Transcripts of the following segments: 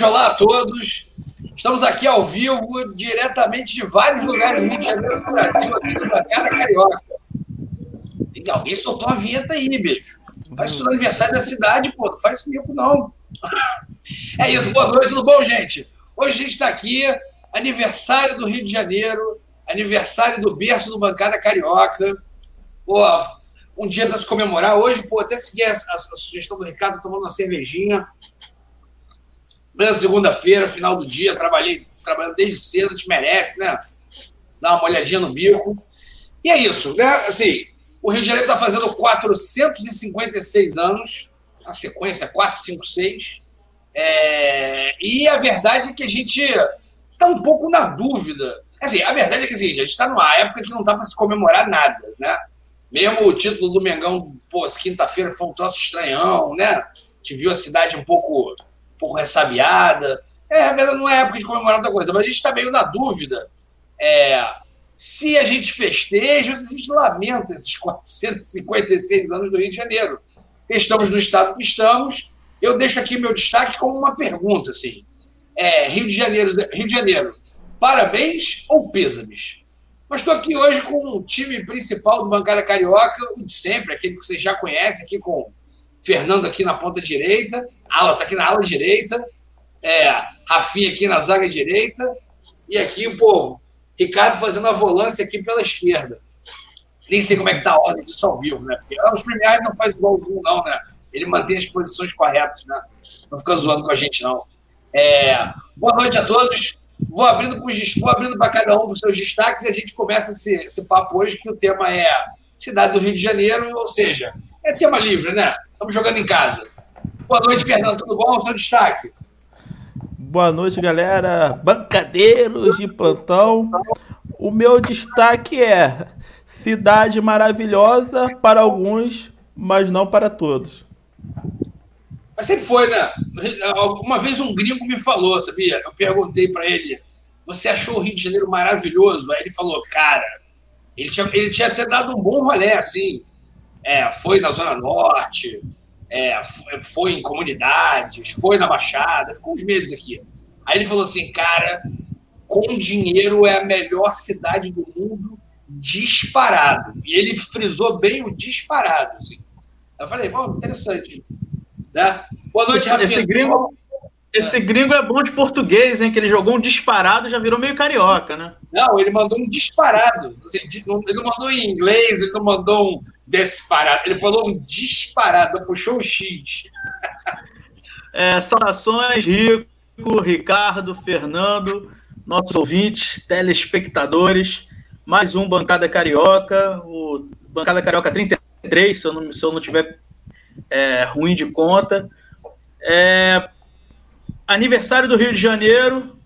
Noite, olá a todos. Estamos aqui ao vivo, diretamente de vários lugares do Rio de Janeiro do Brasil, aqui do Bancada Carioca. E alguém soltou uma vinheta aí, beijo. Faz isso no aniversário da cidade, pô. Não faz isso comigo, não. É isso, boa noite, tudo bom, gente? Hoje a gente está aqui, aniversário do Rio de Janeiro, aniversário do berço do Bancada Carioca. Pô, um dia para se comemorar. Hoje, pô, até segui a, a, a sugestão do Ricardo tomando uma cervejinha. Plena segunda-feira, final do dia, trabalhei trabalhando desde cedo, te merece, né? Dar uma olhadinha no bico. E é isso, né? Assim, o Rio de Janeiro está fazendo 456 anos, a sequência 456. É, e a verdade é que a gente está um pouco na dúvida. Assim, a verdade é que assim, a gente está numa época que não está para se comemorar nada, né? Mesmo o título do Mengão, pô, quinta-feira foi um troço estranhão, né? A gente viu a cidade um pouco, pouco ressabiada. É, a verdade não é época de comemorar outra coisa, mas a gente está meio na dúvida. É, se a gente festeja ou se a gente lamenta esses 456 anos do Rio de Janeiro. Estamos no estado que estamos. Eu deixo aqui meu destaque como uma pergunta, assim. É, Rio de Janeiro, Rio de Janeiro, parabéns ou pêsames? Mas estou aqui hoje com o time principal do Bancada Carioca, o de sempre, aquele que vocês já conhecem, aqui com Fernando aqui na ponta direita, Ala está aqui na ala direita, é, Rafinha aqui na zaga direita, e aqui o povo, Ricardo fazendo a volância aqui pela esquerda. Nem sei como é que está a ordem disso ao vivo, né? Porque o StreamYard não faz igual o Zoom, não, né? Ele mantém as posições corretas, né? Não fica zoando com a gente, não. É, boa noite a todos. Vou abrindo, para cada um os seus destaques e a gente começa esse, esse papo hoje, que o tema é cidade do Rio de Janeiro, ou seja, é tema livre, né? Estamos jogando em casa. Boa noite, Fernando. Tudo bom? O seu destaque. Boa noite, galera. Bancadeiros de plantão. O meu destaque é cidade maravilhosa para alguns, mas não para todos. Mas sempre foi, né? Uma vez um gringo me falou, sabia? Eu perguntei para ele: você achou o Rio de Janeiro maravilhoso? Aí ele falou: cara, ele tinha, ele tinha até dado um bom rolê, assim. É, foi na Zona Norte, é, foi em comunidades, foi na Baixada, ficou uns meses aqui. Aí ele falou assim: cara, com dinheiro é a melhor cidade do mundo, disparado. E ele frisou bem o disparado. Assim. Eu falei: bom, interessante. Né? Boa noite, Rafinha. Esse gringo, esse gringo é bom de português, hein? Que ele jogou um disparado já virou meio carioca, né? Não, ele mandou um disparado. Ele não mandou em inglês, ele não mandou um disparado. Ele falou um disparado, puxou o X. É, saudações, Rico, Ricardo, Fernando, nossos ouvintes, telespectadores. Mais um Bancada Carioca, o Bancada Carioca 33, se eu não, se eu não tiver é, ruim de conta. É, aniversário do Rio de Janeiro.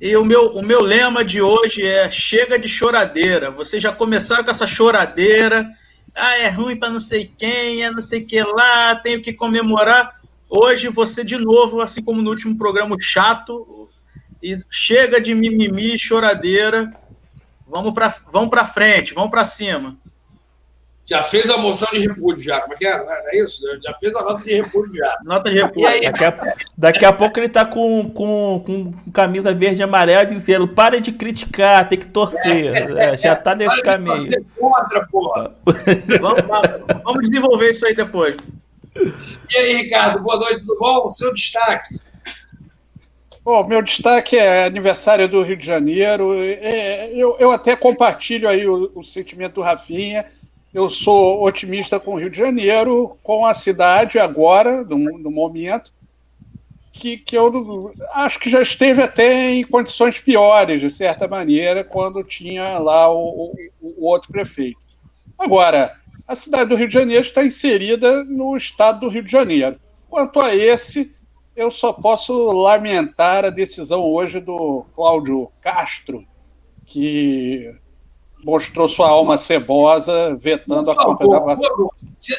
E o meu, o meu lema de hoje é: chega de choradeira. Vocês já começaram com essa choradeira. Ah, é ruim para não sei quem, é não sei que lá, tenho que comemorar. Hoje você, de novo, assim como no último programa chato, e chega de mimimi, choradeira. Vamos para vamos frente, vamos para cima. Já fez a moção de repúdio, já. Como é que é? É isso? Já fez a nota de repúdio, já. Nota de repúdio. Aí... Daqui, a, daqui a pouco ele tá com, com, com camisa verde e amarela dizendo: pare de criticar, tem que torcer. É, já tá nesse caminho. De contra, porra. vamos, vamos desenvolver isso aí depois. E aí, Ricardo, boa noite, tudo bom? Seu destaque. Bom, meu destaque é aniversário do Rio de Janeiro. É, eu, eu até compartilho aí o, o sentimento do Rafinha eu sou otimista com o Rio de Janeiro, com a cidade agora, no, no momento, que, que eu acho que já esteve até em condições piores, de certa maneira, quando tinha lá o, o, o outro prefeito. Agora, a cidade do Rio de Janeiro está inserida no estado do Rio de Janeiro. Quanto a esse, eu só posso lamentar a decisão hoje do Cláudio Castro, que mostrou sua alma cebosa vetando a compra da vacina.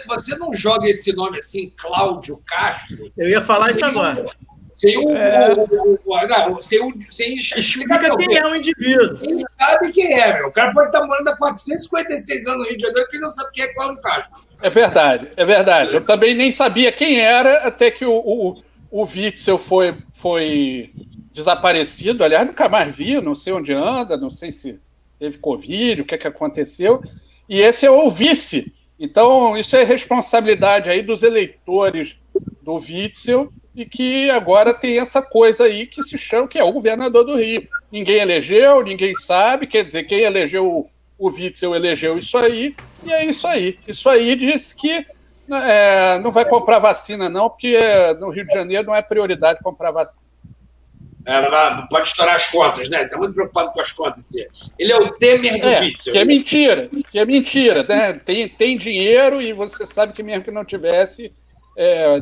Você não joga esse nome assim, Cláudio Castro? Eu ia falar isso agora. Sem o. É... Não, sem, o, sem explicação. quem é o indivíduo. Quem sabe quem é, meu. O cara pode estar morando há 456 anos no Rio de Janeiro que ele não sabe quem é Cláudio Castro. É verdade, é verdade. Eu também nem sabia quem era até que o, o, o Witzel foi, foi desaparecido, aliás, nunca mais vi, não sei onde anda, não sei se teve Covid, o que, é que aconteceu, e esse é o vice. Então, isso é responsabilidade aí dos eleitores do Witzel, e que agora tem essa coisa aí que se chama, que é o governador do Rio. Ninguém elegeu, ninguém sabe, quer dizer, quem elegeu o, Witzel elegeu isso aí, e é isso aí. Isso aí diz que é, não vai comprar vacina, não, porque no Rio de Janeiro não é prioridade comprar vacina. É, pode estourar as contas, né? Está muito preocupado com as contas. Ele é o Temer do é, Witzel. Que é mentira, que é mentira. Né? Tem, tem dinheiro e você sabe que mesmo que não tivesse, é,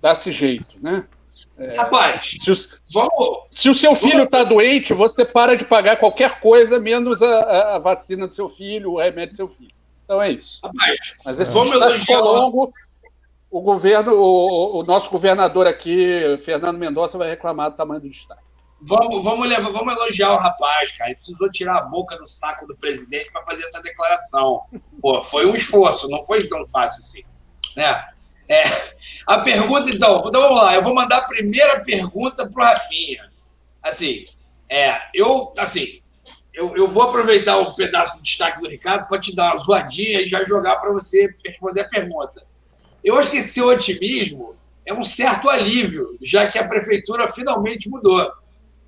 dá-se jeito, né? É, Rapaz, se, vamos, se, o seu filho está doente, você para de pagar qualquer coisa, menos a, a, vacina do seu filho, o remédio do seu filho. Então é isso. Rapaz, Mas esse vamos elogiar longo. O governo, o, o, nosso governador aqui, Fernando Mendonça, vai reclamar do tamanho do destaque. Vamos, vamos, levar, vamos elogiar o rapaz, cara. Ele precisou tirar a boca do saco do presidente para fazer essa declaração. Pô, foi um esforço, não foi tão fácil assim. Né? É, a pergunta, então, então, vamos lá. Eu vou mandar a primeira pergunta para o Rafinha. Assim, é, eu, assim, eu, eu vou aproveitar um pedaço do destaque do Ricardo para te dar uma zoadinha e já jogar para você responder a pergunta. Eu acho que esse otimismo é um certo alívio, já que a prefeitura finalmente mudou.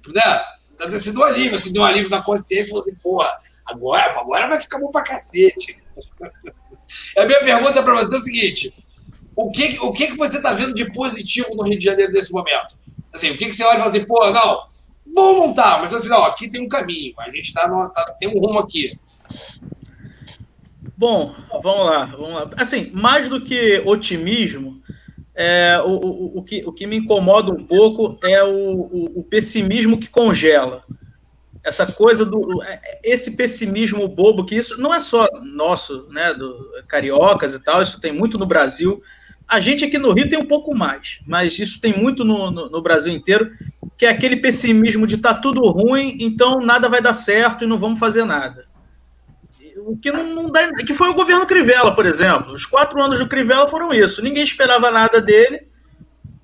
Né? Tá sido um alívio, assim, deu um alívio na consciência, falou assim, porra, agora, agora vai ficar bom pra cacete. a minha pergunta para você é o seguinte: o que, o que, que você está vendo de positivo no Rio de Janeiro nesse momento? Assim, o que, que você olha e fala assim, pô, não, bom não tá, mas assim, não, aqui tem um caminho, a gente tá, no, tá tem um rumo aqui. Bom, vamos lá, vamos lá. Assim, mais do que otimismo, é, o, o, o, que, o que me incomoda um pouco é o, o, o pessimismo que congela. Essa coisa do. É, esse pessimismo bobo, que isso não é só nosso, né, do cariocas e tal, isso tem muito no Brasil. A gente aqui no Rio tem um pouco mais, mas isso tem muito no, no, no Brasil inteiro, que é aquele pessimismo de tá tudo ruim, então nada vai dar certo e não vamos fazer nada. O que não, não dá. Que foi o governo Crivella, por exemplo. Os quatro anos do Crivella foram isso. Ninguém esperava nada dele,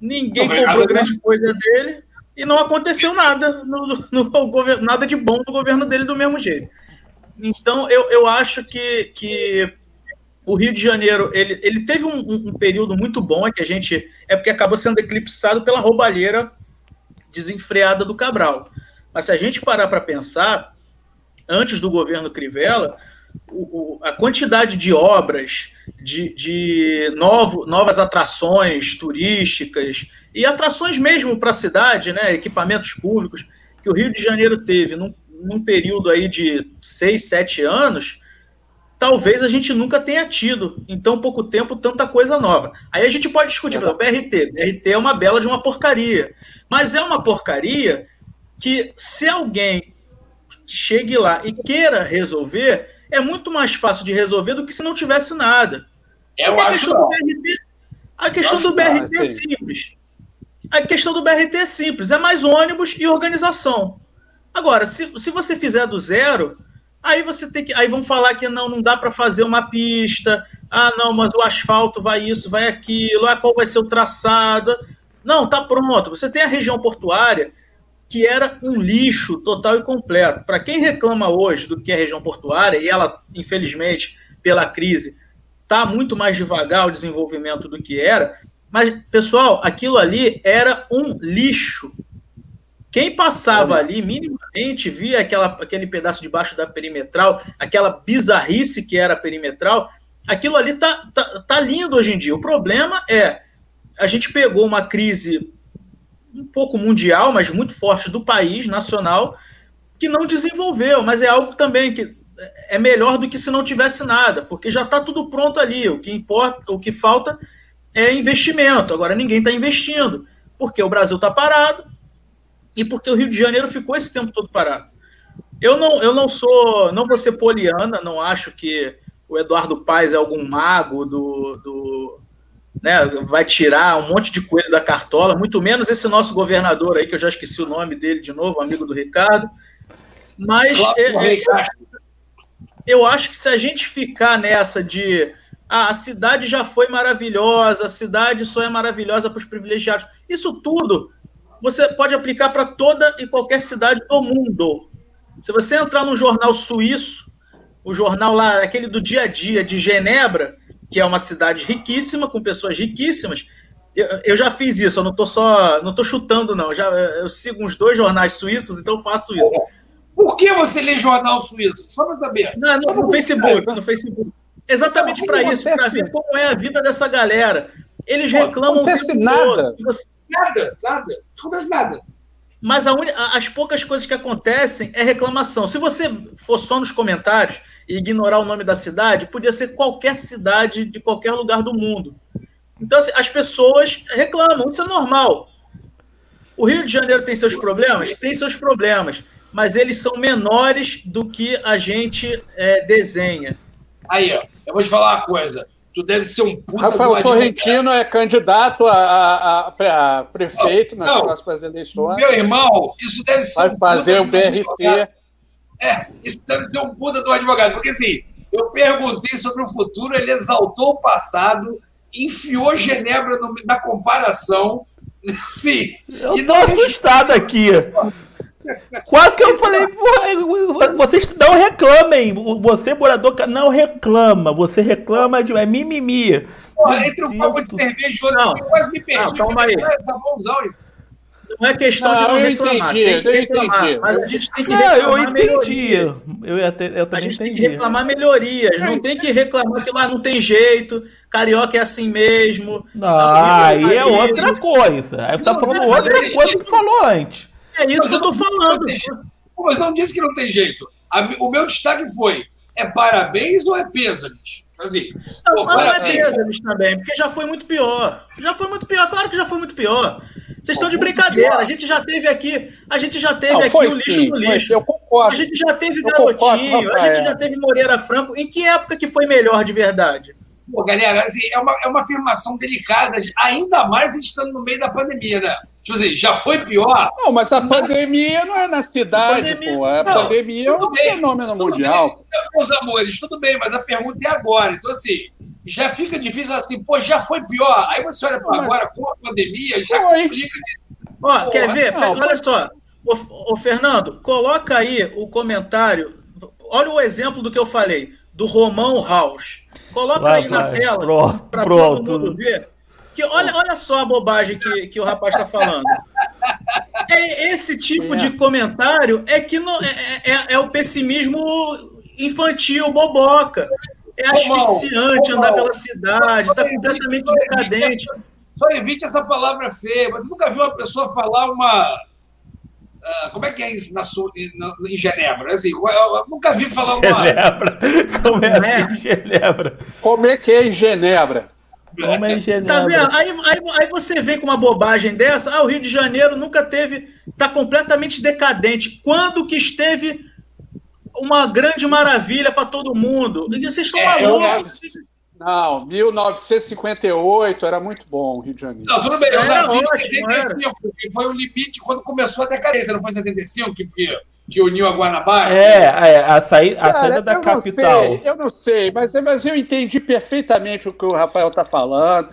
ninguém não comprou grande coisa dele, e não aconteceu nada, no, no, no, nada de bom no governo dele do mesmo jeito. Então, eu, eu acho que, que o Rio de Janeiro ele, ele teve um, um, período muito bom, é que a gente é porque acabou sendo eclipsado pela roubalheira desenfreada do Cabral. Mas se a gente parar para pensar, antes do governo Crivella, o, a quantidade de obras, de, de novo, novas atrações turísticas e atrações mesmo para a cidade, né, equipamentos públicos, que o Rio de Janeiro teve num, num período aí de seis, sete anos, talvez a gente nunca tenha tido em tão pouco tempo tanta coisa nova. Aí a gente pode discutir, é. o BRT. BRT é uma bela de uma porcaria. Mas é uma porcaria que, se alguém chegue lá e queira resolver, é muito mais fácil de resolver do que se não tivesse nada. Eu a questão do BRT, a questão do BRT é simples. A questão do BRT é simples, é mais ônibus e organização. Agora, se, se você fizer do zero, Aí você tem que. Aí vão falar que não, não dá para fazer uma pista. Ah, não, mas o asfalto vai isso, vai aquilo. Ah, qual vai ser o traçado? Não, tá pronto. Você tem a região portuária que era um lixo total e completo. Para quem reclama hoje do que é a região portuária, e ela, infelizmente, pela crise, tá muito mais devagar o desenvolvimento do que era. Mas, pessoal, aquilo ali era um lixo. Quem passava ali minimamente via aquela, aquele pedaço debaixo da perimetral, aquela bizarrice que era a perimetral, aquilo ali tá, tá, tá lindo hoje em dia. O problema é a gente pegou uma crise um pouco mundial, mas muito forte do país nacional, que não desenvolveu, mas é algo também que é melhor do que se não tivesse nada, porque já está tudo pronto ali. O que importa, o que falta é investimento. Agora ninguém está investindo, porque o Brasil está parado, e porque o Rio de Janeiro ficou esse tempo todo parado. Eu não, eu não sou, não vou ser poliana, não acho que o Eduardo Paes é algum mago do, do né, vai tirar um monte de coelho da cartola, muito menos esse nosso governador aí, que eu já esqueci o nome dele de novo, amigo do Ricardo. Mas é, é, eu acho que se a gente ficar nessa de ah, a cidade já foi maravilhosa, a cidade só é maravilhosa para os privilegiados. Isso tudo você pode aplicar para toda e qualquer cidade do mundo. Se você entrar no jornal suíço, o jornal lá, aquele do dia a dia de Genebra, que é uma cidade riquíssima, com pessoas riquíssimas, eu, eu já fiz isso, eu não estou só. não estou chutando, não. Eu, já, eu sigo uns dois jornais suíços, então eu faço isso. Por que você lê jornal suíço? Só para saber. Não, no, no Facebook, no Facebook. Exatamente para isso, para ver como é a vida dessa galera. Eles reclamam. Não acontece nada. Você... Nada, nada. Não acontece nada. Mas un... as poucas coisas que acontecem é reclamação. Se você for só nos comentários e ignorar o nome da cidade, podia ser qualquer cidade de qualquer lugar do mundo. Então, assim, as pessoas reclamam, isso é normal. O Rio de Janeiro tem seus problemas? Tem seus problemas, mas eles são menores do que a gente é, desenha. Aí, ó, eu vou te falar uma coisa. Tu deve ser um puta Rafael Sorrentino é candidato a, a, a prefeito não, nas não, próximas eleições. Meu irmão, isso deve ser. Vai um fazer o BRT. É, isso deve ser um puta do advogado. Porque assim, eu perguntei sobre o futuro, ele exaltou o passado, enfiou Genebra no, na comparação. Sim. Eu e tô assustado aqui. Quase que eu falei, vocês não reclamem. Você, morador, não reclama. Você reclama de é mimimi. Porra, entre um copo de cerveja e outro, eu quase me perdi. Não, calma aí. Tá não é questão não, de não reclamar. Entendi, tem que reclamar. Entendi. Mas a gente tem que não, reclamar. Eu entendi. Eu, até, eu a gente entendi. tem que reclamar melhorias. Não tem que reclamar que lá não tem jeito. Carioca é assim mesmo. Não, aí é outra coisa. Aí você tá falando outra coisa que falou antes. É isso que eu tô falando. Mas não disse que não tem jeito. O meu destaque foi: é parabéns ou é pêsames? Assim, não, pô, não é pêsames também, porque já foi muito pior. Já foi muito pior, claro que já foi muito pior. Vocês estão de brincadeira. A gente já teve aqui, a gente já teve não, aqui o lixo sim, do lixo. Eu concordo. A gente já teve eu Garotinho, concordo, a gente já teve Moreira Franco. Em que época que foi melhor de verdade? Pô, galera, assim, é, uma, é uma afirmação delicada, ainda mais a gente estando no meio da pandemia, né? Tipo assim, já foi pior? Não, mas a pandemia não é na cidade, a pandemia, pô. A não, pandemia é um bem, fenômeno mundial. Bem, meus amores, tudo bem, mas a pergunta é agora. Então, assim, já fica difícil assim, pô, já foi pior. Aí você olha para agora com a pandemia, já foi. complica. Ó, Porra, quer ver? Não, olha só. Ô, ô, Fernando, coloca aí o comentário. Olha o exemplo do que eu falei, do Romão House. Coloca vai, aí vai. na tela para todo mundo ver. Que olha, olha só a bobagem que, que o rapaz está falando. É, esse tipo é. de comentário é que não, é, é, é, o pessimismo infantil, boboca. É asfixiante andar pela cidade, está completamente decadente. Só evite essa palavra feia, mas eu nunca vi uma pessoa falar uma. Uh, como é que é isso na, na, em Genebra? Assim, eu nunca vi falar uma. Genebra. Como é, é? em Genebra? Como é que é em Genebra? Como é? Tá vendo? Aí, aí, aí você vem com uma bobagem dessa. Ah, o Rio de Janeiro nunca teve. Está completamente decadente. Quando que esteve uma grande maravilha para todo mundo? E vocês estão é, malucos. Não, 1958 era muito bom o Rio de Janeiro. Não, tudo bem, eu nasci em 75, porque foi o limite quando começou a decadência, não foi 75 que, que, uniu a Guanabara? É, é a, saída, a Cara, saída da eu capital. Não sei, eu não sei, mas, mas eu entendi perfeitamente o que o Rafael está falando.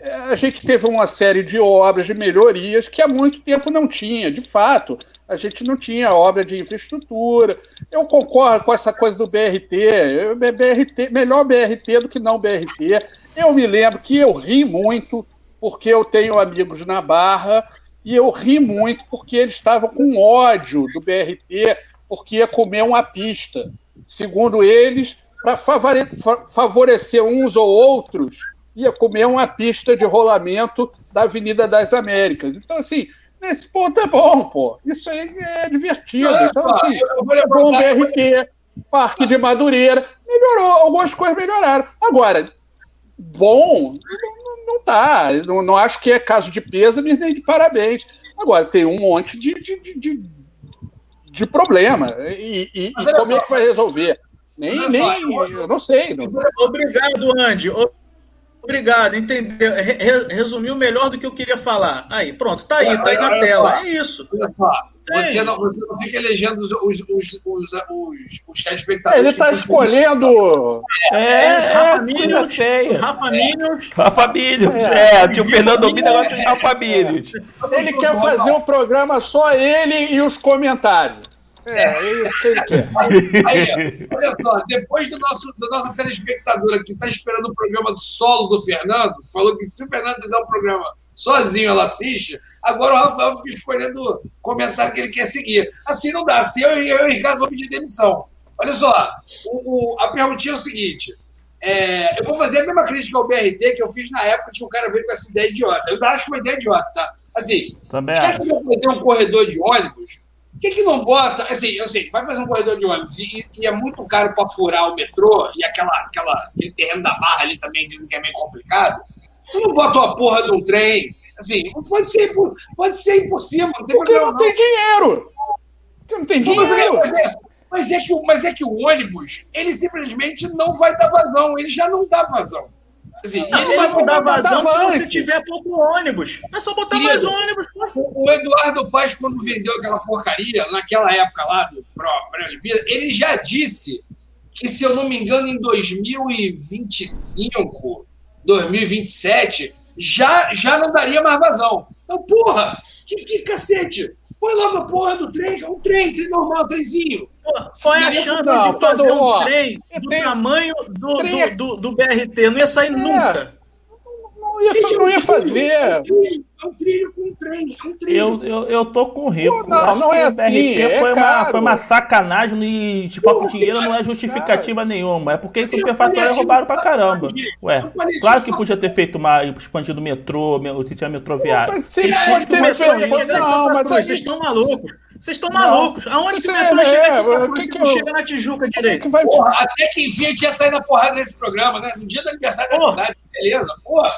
É, a gente teve uma série de obras, de melhorias, que há muito tempo não tinha, de fato a gente não tinha obra de infraestrutura. Eu concordo com essa coisa do BRT, BRT melhor BRT do que não BRT. Eu me lembro que eu ri muito, porque eu tenho amigos na Barra, e eu ri muito porque eles estavam com ódio do BRT, porque ia comer uma pista. Segundo eles, para favorecer uns ou outros, ia comer uma pista de rolamento da Avenida das Américas. Então, assim, Nesse ponto é bom, pô. Isso aí é divertido. Então, assim, bom BRT, Parque de Madureira, melhorou, algumas coisas melhoraram. Agora, bom, não, não tá. Não, não acho que é caso de pêsames nem de parabéns. Agora, tem um monte de, de, de, de, de problema. E, e, e como é que vai resolver? Nem, nem, eu não sei. Não. Obrigado, Andy. Obrigado, entendeu? Resumiu melhor do que eu queria falar. Aí, pronto, tá aí, tá aí na tela. É isso. Você não, você não fica elegendo os, os, os, os, os, os telespectadores. Ele está escolhendo. É, É, os é, Rafa coisa Minions, os feia. Rafa Minions. Rafa É. é, o Fernando Domingo, agora tem o Rafa Minions. Ele quer fazer um programa só ele e os comentários. É, é isso que ele quer. Aí, olha só, depois do nosso, da nossa telespectadora que está esperando o programa do solo do Fernando, falou que se o Fernando fizer um programa sozinho, ela assiste, agora o Rafael fica escolhendo o comentário que ele quer seguir. Assim não dá. Assim eu, eu e o Ricardo vamos pedir demissão. Olha só, o, o- a perguntinha é o seguinte. é, eu vou fazer a mesma crítica ao BRT que eu fiz na época que o cara veio com essa ideia idiota. Eu acho uma ideia idiota, tá? Assim, Também já que vai fazer um corredor de ônibus, por que, que não bota. Assim, eu sei, vai fazer um corredor de ônibus e, e é muito caro para furar o metrô e aquela, aquela, aquele terreno da barra ali também dizem que é meio complicado. Não bota uma porra de um trem. Assim, pode ser, por- pode ser por cima, não tem Porque problema. não tem dinheiro. Porque não tem é, dinheiro. mas, é, mas, é que, o- mas é que o ônibus, ele simplesmente não vai dar vazão, ele já não dá vazão. Assim, Não, ele vai não dá botar vazão se você tiver pouco ônibus. É só botar Querido. mais ônibus. O o Eduardo Paz, quando vendeu aquela porcaria, naquela época lá do Pré-Olimpíada, ele já disse que, se eu não me engano, em 2025, 2027, já, já não daria mais vazão. Então, porra, que, que cacete! Põe logo a porra do trem, é um trem, trem normal, trenzinho. Pô, Qual é a chance não, de fazer um ó, trem do tamanho do, trem- do, do, do BRT? Não ia sair nunca. Não ia, não ia É fazer. um trilho, é um trilho com um trem, é um trilho. Eu, eu, eu tô com o Rico. Pô, não, não é o assim, BRT é foi, uma, foi uma sacanagem e de falta de dinheiro não é justificativa nenhuma. É porque esse superfatório roubaram pra caramba. Ué, claro que podia ter feito uma. expandido o metrô, me- se tinha metrô viário. Mas se pode ter feito. Não, mas Vocês estão malucos. Vocês estão malucos. Aonde que o Você- metrô chega é, o Cruz que eu- chega na Tijuca é direito? Porra, até que enfim a gente ia sair na porrada nesse programa, né? No dia do aniversário da Porra. cidade, beleza? Porra.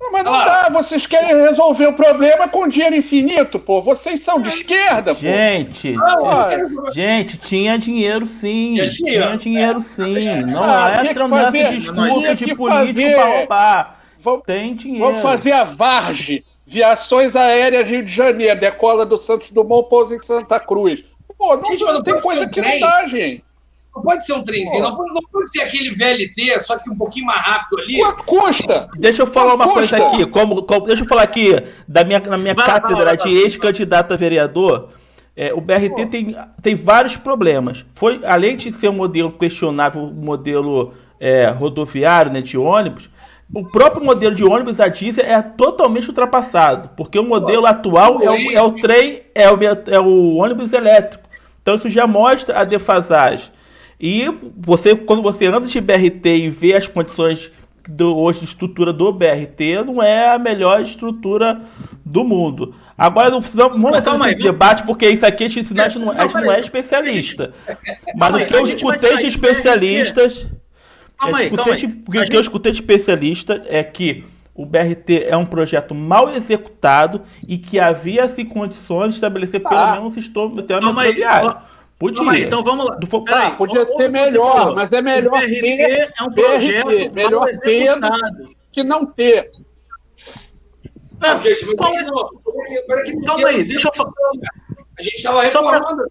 Não, mas não Ah. dá. Vocês querem resolver o problema com dinheiro infinito, pô. Vocês são de esquerda, pô. Gente, Não, Ah, gente, tinha dinheiro sim. Tinha dinheiro. Tinha dinheiro sim. Não Ah, entra nesse fazer- discurso de político fazer- pra roubar. Vamos, Tem dinheiro. vamos fazer a Varge. Viações Aéreas Rio de Janeiro. Decola do Santos Dumont, pousa em Santa Cruz. Pô, não, Gente, não tem coisa que trem. não dá, gente. Não pode ser um trenzinho, Pô. não, pode- não pode ser aquele VLT, só que um pouquinho mais rápido ali. Quanto custa? Deixa eu falar uma Custa. coisa aqui, como, como- deixa eu falar aqui da minha, na minha Vai cátedra vai vai de ex-candidato a vereador. é, o BRT tem, tem vários problemas. Foi, além de ser um modelo questionável, um modelo é, rodoviário, né, de ônibus, o próprio modelo de ônibus a diesel é totalmente ultrapassado, porque o modelo atual é o, é o trem, é o, é o ônibus elétrico. Então isso já mostra a defasagem. E você, quando você anda de BRT e vê as condições do, hoje de estrutura do BRT, não é a melhor estrutura do mundo. Agora, não precisamos Mas entrar calma nesse aí, debate, porque isso aqui a gente, a gente não, a gente não é especialista. Mas Calma o que eu escutei de especialistas. Calma eu aí, calma aí. o que eu escutei de especialista é que o BRT é um projeto mal executado e que havia-se condições de estabelecer pelo Ah. menos um sistema Calma ó, Podia. Aí, então vamos lá. Do Peraí, Ah, podia ser melhor, falou. mas é melhor o BRT ter é um projeto melhor mal ter que não ter. Não, gente, mas Qual é- não- não Calma aí, deixa eu falar. A gente estava pra- reformando.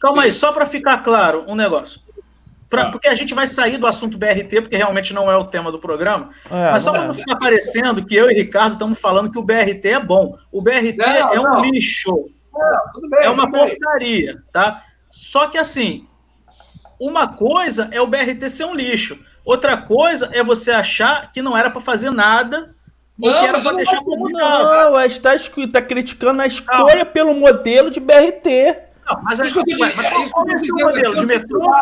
Calma aí, só para ficar claro um negócio. Pra- Ah. Porque a gente vai sair do assunto BRT, porque realmente não é o tema do programa. É, mas só não para é. não ficar parecendo que eu e Ricardo estamos falando que o BRT é bom. O BRT Não, é um não. lixo. Não, tudo bem, É uma tudo bem. porcaria, tá? Só que assim, uma coisa é o BRT ser um lixo. Outra coisa é você achar que não era para fazer nada Não, que era mas não como. Não, está tá criticando a escolha pelo modelo de BRT. Não, mas, tô mas, mas isso que qual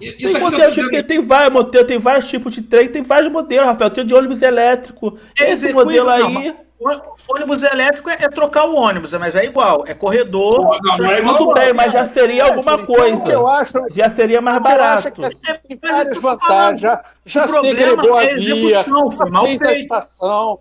Isso Tem eu modelo de, dizendo- tem vários modelos, tem vários tipos de trem, tem vários modelos, Rafael. Tem de ônibus elétrico. É Esse modelo não, aí. o ônibus elétrico é, é trocar o ônibus, mas é igual. É corredor. Não, não é. Tudo bem, mas já seria É, alguma gente, coisa. Eu acho, Já seria mais eu acho barato. que assim, tem várias eu vantagens. Já, já O problema é a via, execução, foi mal fez a feito. estação.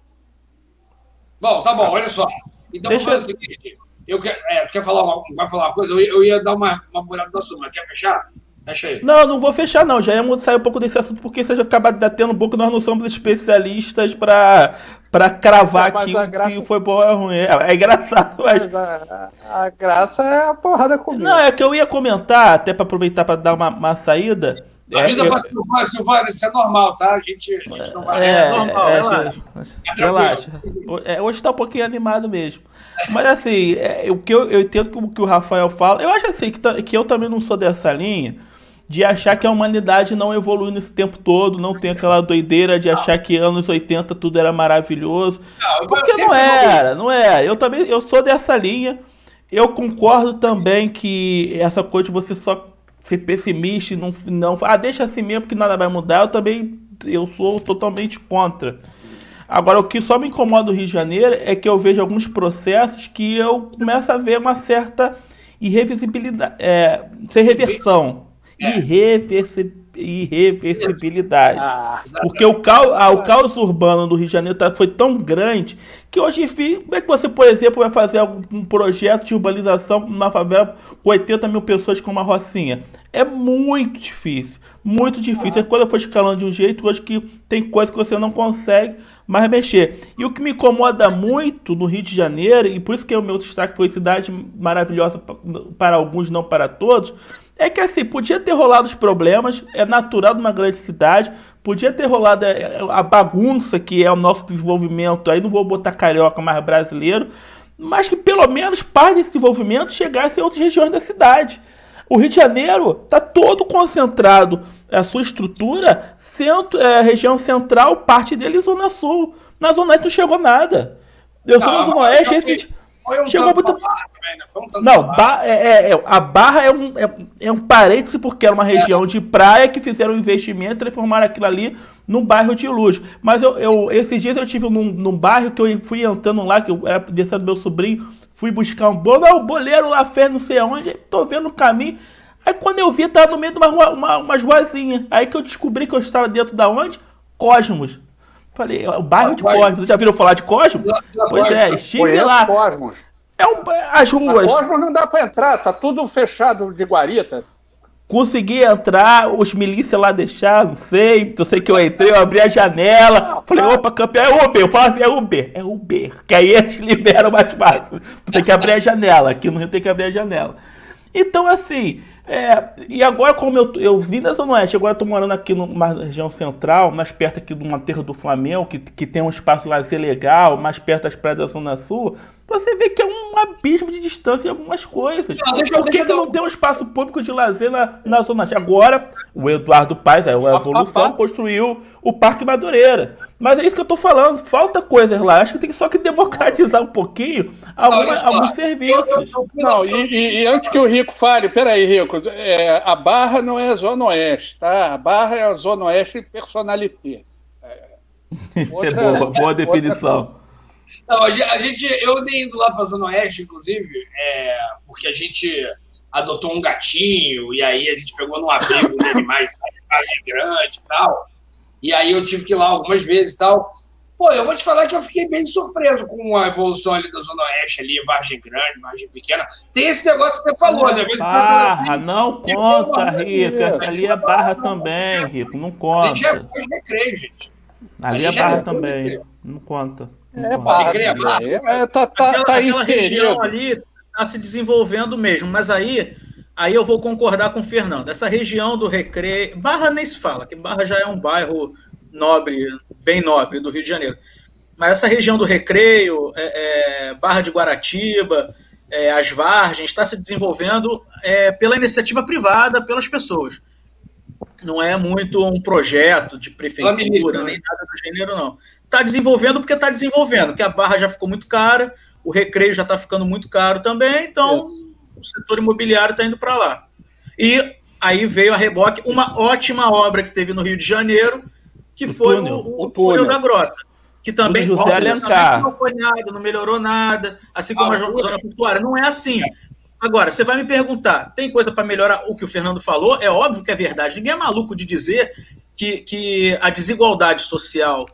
Bom, tá bom, olha só. Então Deixa vamos fazer o seguinte. Eu quero, é, quer falar uma, vai falar uma coisa? Eu, ia- eu ia dar uma, uma murada da sua, mas quer fechar? Fecha aí. Não, não vou fechar, não. Já ia sair um pouco desse assunto, porque você já acaba batendo um pouco, nós não somos especialistas para para cravar é, que graça... se foi bom ou ruim. É, é engraçado, mas. mas a, a, graça é a porrada comigo. Não, é que eu ia comentar, até para aproveitar para dar uma, uma saída. Avisa é, para Silvana, isso é normal, tá? A gente, a gente não vai. É, é normal, é, relaxa. relaxa. É, hoje está um pouquinho animado mesmo. Mas assim, é, o que eu, eu entendo que o que o Rafael fala, eu acho assim, que, que eu também não sou dessa linha de achar que a humanidade não evoluiu nesse tempo todo, não tem aquela doideira de achar que anos 80 tudo era maravilhoso. Não, porque não era, não é. Eu também eu sou dessa linha. Eu concordo também que essa coisa de você só ser pessimista e não, não. Ah, deixa assim mesmo que nada vai mudar. Eu também eu sou totalmente contra. Agora, o que só me incomoda no Rio de Janeiro é que eu vejo alguns processos que eu começo a ver uma certa irrevisibilidade, é, sem reversão. É. irreversibilidade. Ah, Porque o, cal, ah, o caos urbano do Rio de Janeiro tá, foi tão grande que hoje, como é que você, por exemplo, vai fazer um projeto de urbanização numa favela com 80 mil pessoas com uma rocinha? É muito difícil, muito difícil. É quando eu for escalando de um jeito, hoje que tem coisa que você não consegue mais mexer. E o que me incomoda muito no Rio de Janeiro, e por isso que o meu destaque foi cidade maravilhosa para alguns, não para todos, é que assim, podia ter rolado os problemas, é natural de uma grande cidade, podia ter rolado é, a bagunça que é o nosso desenvolvimento, aí não vou botar carioca, mais brasileiro, mas que pelo menos parte desse desenvolvimento chegasse em outras regiões da cidade. O Rio de Janeiro está todo concentrado, a sua estrutura, centro, é, região central, parte dele Zona Sul. Na Zona Oeste não chegou nada. Eu sou na Zona Oeste, esse, foi um Chegou muito... barra também, né? Um Não, barra. É, é, é, a barra é um, é, é, um parêntese porque era uma região de praia que fizeram um investimento e transformaram aquilo ali num bairro de luz. Mas eu, eu esses dias eu tive num, num bairro que eu fui entrando lá, que eu era descendo do meu sobrinho, fui buscar um bolo, o boleiro lá fez não sei aonde, tô vendo o caminho. Aí quando eu vi, tava no meio de uma, rua, uma, umas ruazinhas. Aí que eu descobri que eu estava dentro da onde? Cosmos. Falei, o bairro de Cosmos. Vocês já viram falar de Cosmos? Pois é, estive lá. Cosmos. É um, as ruas. A Cosmos não dá pra entrar, tá tudo fechado de guarita. Consegui entrar, os milícias lá deixaram, não sei. Eu sei que eu entrei, eu abri a janela. Falei, opa, campeão, é Uber. Eu falo assim, é Uber, é Uber. Que aí eles liberam mais fácil. Tu tem que abrir a janela. Aqui no Rio tem que abrir a janela. Então, assim, é, e agora, como eu, eu vim da Zona Oeste, agora estou morando aqui numa região central, mais perto aqui do Aterro do Flamengo, que, que tem um espaço lazer legal, mais perto das praias da Zona Sul, você vê que é um abismo de distância em algumas coisas. Não, deixa, Por que, deixa que não tem um espaço público de lazer na, na Zona Oeste? Agora, o Eduardo Paes, a Evolução, construiu o Parque Madureira. Mas é isso que eu tô falando, falta coisas lá. Acho que tem só que democratizar um pouquinho alguma, alguns serviços. Não, e, e, e, antes que o Rico fale, peraí, Rico, é, a Barra não é a Zona Oeste, tá? A Barra é a Zona Oeste personalité. É, outra, é boa, boa definição. Outra... Não, a gente, eu nem indo lá para a Zona Oeste, inclusive, é, porque a gente adotou um gatinho, e aí a gente pegou num abrigo de animais grande e tal. E aí eu tive que ir lá algumas vezes e tal. Pô, eu vou te falar que eu fiquei bem surpreso com a evolução ali da Zona Oeste, ali, Vargem Grande, Vargem Pequena. Tem esse negócio que você falou, né? Barra, não conta, Rico. Essa ali é barra também, Rico, não conta. Ali já é recreio, gente. Ali, é barra também, não conta. É, barra, é, tá, tá, aquela, tá aquela região ali está se desenvolvendo mesmo, mas aí Aí eu vou concordar com o Fernando. Essa região do Recreio. Barra nem se fala, que Barra já é um bairro nobre, bem nobre do Rio de Janeiro. Mas essa região do Recreio, é, é, Barra de Guaratiba, é, as Vargens, está se desenvolvendo é, pela iniciativa privada, pelas pessoas. Não é muito um projeto de prefeitura, nem nada do gênero, não. Está desenvolvendo porque está desenvolvendo, porque a Barra já ficou muito cara, o Recreio já está ficando muito caro também, então. Isso o setor imobiliário está indo para lá. E aí veio a reboque uma ótima obra que teve no Rio de Janeiro, que o foi túnel, o, o, túnel. da Grota. Que também, José também não foi nada, não melhorou nada, assim como ah, a zona portuária. Não é assim. Agora, você vai me perguntar, tem coisa para melhorar o que o Fernando falou? É óbvio que é verdade. Ninguém é maluco de dizer que, que a desigualdade social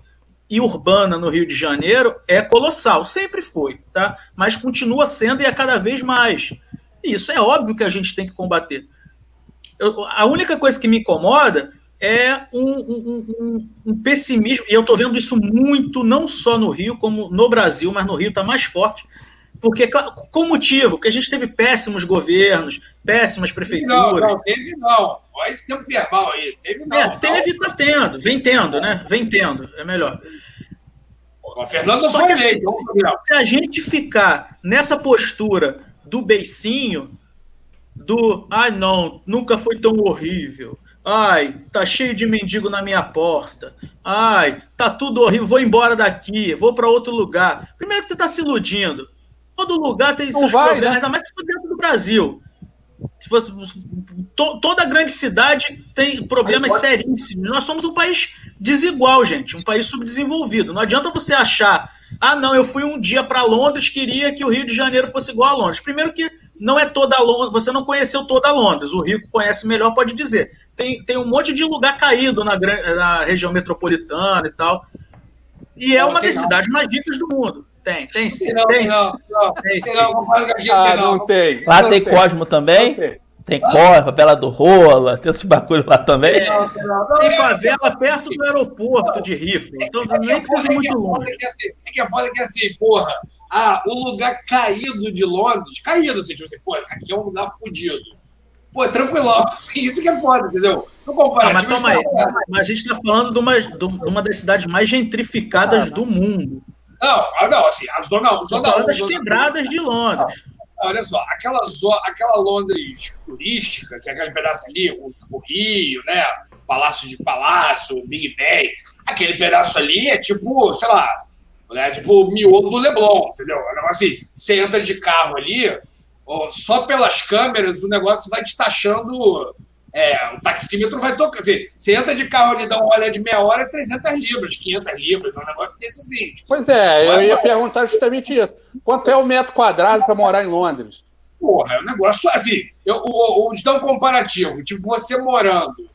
e urbana no Rio de Janeiro é colossal. Sempre foi, tá? Mas continua sendo e é cada vez mais. Isso é óbvio que a gente tem que combater. eu, a única coisa que me incomoda é um, um, um, um pessimismo, e eu estou vendo isso muito, não só no Rio, como no Brasil, mas no Rio está mais forte, porque, com motivo, que a gente teve péssimos governos, péssimas prefeituras. Não, não, teve não. Olha esse tempo verbal aí. Teve não. É, teve, tá tendo. Vem tendo, né? Vem tendo, é melhor. O Fernando foi eleito. Se a gente ficar nessa postura do beicinho, do ai não, nunca foi tão horrível. Ai, tá cheio de mendigo na minha porta. Ai, tá tudo horrível, vou embora daqui, vou para outro lugar. Primeiro que você tá se iludindo. Todo lugar tem não seus vai, problemas, né? ainda mais se for dentro do Brasil. Se fosse, to, toda grande cidade tem problemas seríssimos. Nós somos um país desigual, gente, um país subdesenvolvido. Não adianta você achar, ah, não, eu fui um dia para Londres, queria que o Rio de Janeiro fosse igual a Londres. Primeiro que não é toda Londres, você não conheceu toda Londres. O Rico conhece melhor, pode dizer. Tem, tem um monte de lugar caído na, na região metropolitana e tal. E é uma das cidades mais ricas do mundo. Tem, tem sim. Não, tem, não, não, tem, tem, não, ah, não tem. Lá tem Cosmo também? Tem. Tem Cosmo, favela do Rola, tem esses bagulhos lá também. É, tem favela perto do aeroporto de Rifle, então é nem precisa muito longe. É que, que é foda que assim, porra, ah, o lugar caído de Londres, caído, assim, tipo assim, pô, aqui é um lugar fodido. Pô, tranquilão, assim, isso que é foda, entendeu? No comparativo, ah, mas calma aí, mas a gente tá falando de uma, de uma das cidades mais gentrificadas ah, do mundo. Não, ah, não, assim, a zona, a zona das quebradas de Londres. Olha só, aquela, aquela Londres turística, que é aquele pedaço ali, o, o Rio, né? Palácio de Palácio, Big Ben, aquele pedaço ali é tipo, sei lá, né, tipo o miolo do Leblon, entendeu? É um negócio assim, você entra de carro ali, só pelas câmeras o negócio vai destachando é, o taxímetro vai tocar. Dizer, você entra de carro ali, dá uma olhada de meia hora, é 300 libras, 500 libras, é um negócio desse assim. Pois é, eu ia perguntar justamente isso. Quanto é o metro quadrado para morar em Londres? Porra, é um negócio assim. Eu, te dar um comparativo. Tipo, você morando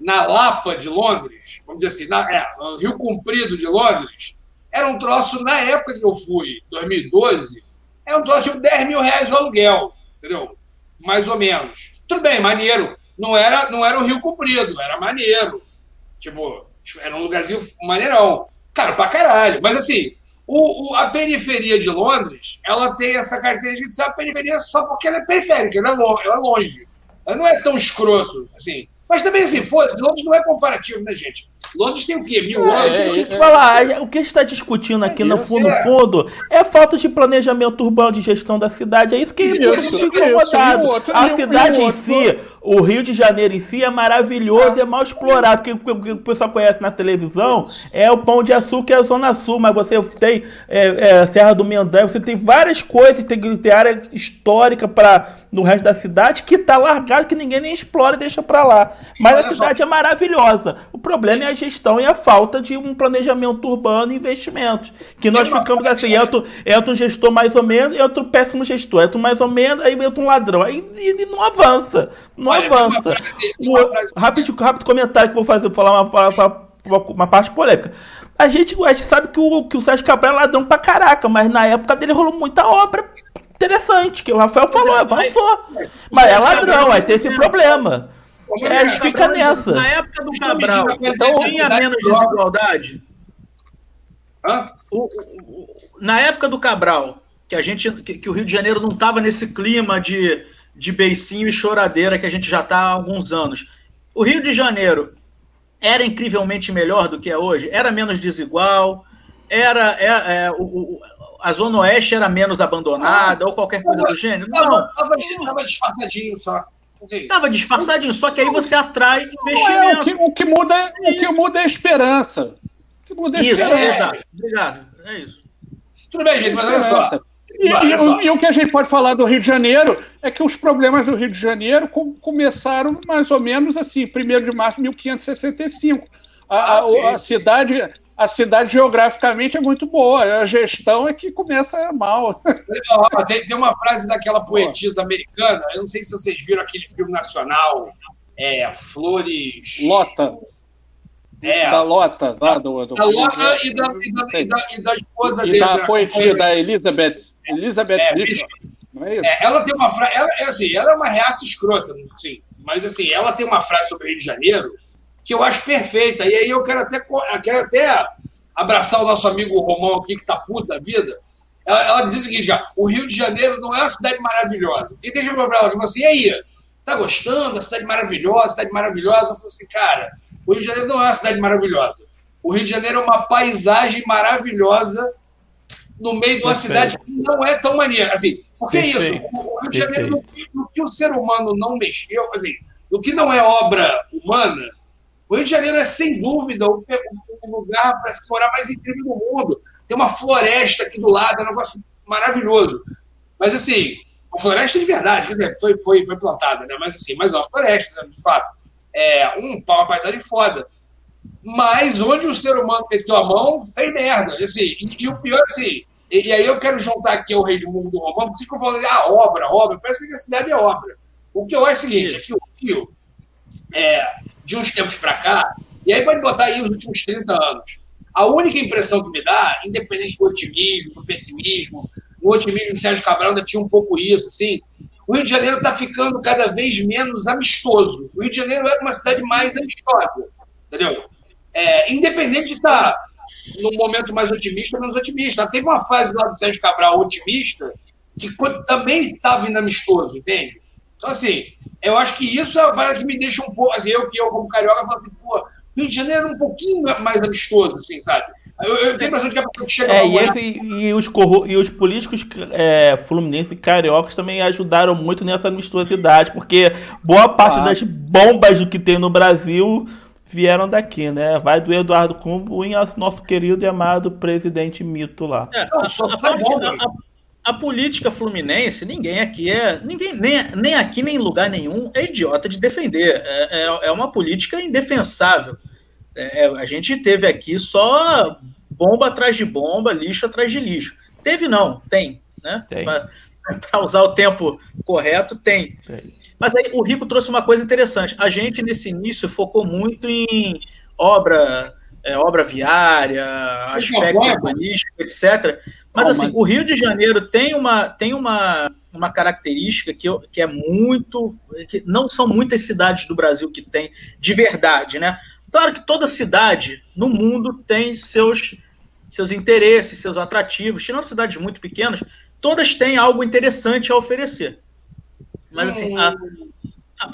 na Lapa de Londres, vamos dizer assim, na, é, no Rio Comprido de Londres, era um troço, na época que eu fui, 2012, era um troço tipo 10 mil reais o aluguel, entendeu? Mais ou menos. Tudo bem, maneiro não era, não era o Rio Comprido, era maneiro. Tipo, era um lugarzinho maneirão. Cara, pra caralho. Mas assim, o, o, a periferia de Londres, ela tem essa característica de ser uma periferia só porque ela é periférica, ela é, longe, ela é longe. Ela não é tão escroto, assim. Mas também, assim, foda-se, Londres não é comparativo, né, gente? Londres tem o quê? Mil é, anos? Eu te falar, o que a gente está discutindo aqui no fundo, é. fundo é falta de planejamento urbano, de gestão da cidade. É isso que isso, isso, incomodado. Isso, a cidade em si, o Rio de Janeiro em si é maravilhoso, é, é mal explorado. Porque o que o pessoal conhece na televisão é o Pão de Açúcar e a Zona Sul, mas você tem é, é, Serra do Mendanha, você tem várias coisas, tem, tem área histórica para no resto da cidade que está largado, que ninguém nem explora e deixa para lá. Mas Olha a cidade só. é maravilhosa. O problema é a gestão e a falta de um planejamento urbano e investimentos. Que nós ficamos assim, entra, entra um gestor mais ou menos e outro péssimo gestor. Entra um mais ou menos, aí entra um ladrão. Aí e, e não avança. Não avança. Frase, rápido, rápido comentário que eu vou fazer, vou falar uma, uma, uma parte polêmica. A gente, a gente sabe que o, que o Sérgio Cabral é ladrão pra caraca, mas na época dele rolou muita obra interessante, que o Rafael falou, avançou. Mas é ladrão, aí tem esse problema. É, a gente fica nessa. Na época do Cabral, então tinha menos desigualdade? na época do Cabral, que a gente, que, que o Rio de Janeiro não estava nesse clima de, de beicinho e choradeira que a gente já está há alguns anos. O Rio de Janeiro era incrivelmente melhor do que é hoje? Era menos desigual? Era, é, é o, o, a Zona Oeste era menos abandonada ah, ou qualquer coisa do gênero? Não. Estava disfarçadinho só. Estava disfarçadinho, só que aí você atrai investimento. É, o, que, o, que, muda, é, o que muda é a esperança. O que muda é a isso, esperança. Obrigado. É isso. Tudo bem, gente, mas olha só. E, e, e, o que a gente pode falar do Rio de Janeiro é que os problemas do Rio de Janeiro com, começaram mais ou menos assim, 1 de março de 1565. A, ah, a, a, cidade, a cidade geograficamente é muito boa, a gestão é que começa mal. Tem, tem uma frase daquela poetisa americana, eu não sei se vocês viram aquele filme nacional, é, Flores. Lota. É, da Lota, lá do, do, da Lota e da, e, da, e, da, e da esposa e dele. Da poetisa, da Elizabeth. Elizabeth é, Bishop. É, é, ela tem uma frase. Ela, é assim, ela é uma reaça escrota, assim, mas assim, ela tem uma frase sobre o Rio de Janeiro que eu acho perfeita. E aí eu quero até, eu quero até abraçar o nosso amigo Romão aqui, que tá puto da vida. Ela, ela dizia o seguinte, cara, o Rio de Janeiro não é uma cidade maravilhosa. E deixa eu falar pra ela, tipo assim, e aí, tá gostando? A cidade maravilhosa, cidade maravilhosa. Eu falei assim, cara, o Rio de Janeiro não é uma cidade maravilhosa. O Rio de Janeiro é uma paisagem maravilhosa no meio de uma cidade que não é tão maneira. Assim, por que isso? O Rio de Janeiro, no, no, que o ser humano não mexeu, assim, no que não é obra humana, o Rio de Janeiro é, sem dúvida, o, o lugar para se morar mais incrível do mundo. Tem uma floresta aqui do lado, é um negócio maravilhoso. Mas, assim, uma floresta de verdade, quer dizer, foi, foi, foi plantada, né? Mas, assim, mas é uma floresta, né, de fato. É um, uma paisagem foda. Mas onde o ser humano meteu a mão, fez merda. Assim, e, e o pior, assim, e, e, aí eu quero juntar aqui o Rei do Mundo do Romano, porque ficam falando, ah, obra, obra, parece que a cidade é obra. O que eu acho é o seguinte, é que o Rio, é, de uns tempos para cá, e aí pode botar aí os últimos 30 anos, a única impressão que me dá, independente do otimismo, do pessimismo, o otimismo do Sérgio Cabral ainda tinha um pouco isso, assim, o Rio de Janeiro está ficando cada vez menos amistoso. O Rio de Janeiro é uma cidade mais amistosa, entendeu? É, independente de estar tá num momento mais otimista ou menos otimista. Teve uma fase lá do Sérgio Cabral otimista que também estava inamistoso, entende? Então, assim, eu acho que isso é a parada que me deixa um pouco. Assim, eu que eu, como carioca, falo assim, pô, Rio de Janeiro é um pouquinho mais amistoso, assim, sabe? Eu, eu tenho a impressão de que a pessoa que chega é, e, esse, e, os corru, e os políticos é, fluminenses e cariocas também ajudaram muito nessa amistosidade, porque boa parte ah. das bombas que tem no Brasil vieram daqui, né? Vai do Eduardo Cumbo em nosso querido e amado presidente Mito lá. É, a, a, a, a, política fluminense, ninguém aqui é. ninguém nem, nem aqui, nem em lugar nenhum, é idiota de defender. É, é, é uma política indefensável. É, a gente teve aqui só bomba atrás de bomba, lixo atrás de lixo. Teve não, tem. Né? Para usar o tempo correto, tem. tem. Mas aí o Rico trouxe uma coisa interessante. A gente, nesse início, focou muito em obra, é, obra viária, aspecto urbanístico, etc. Mas oh, assim, mas... o Rio de Janeiro tem uma, tem uma, uma característica que, eu, que é muito. que não são muitas cidades do Brasil que tem de verdade, né? Claro que toda cidade no mundo tem seus, seus interesses, seus atrativos. Tirando cidades muito pequenas, todas têm algo interessante a oferecer. Mas assim, a, a...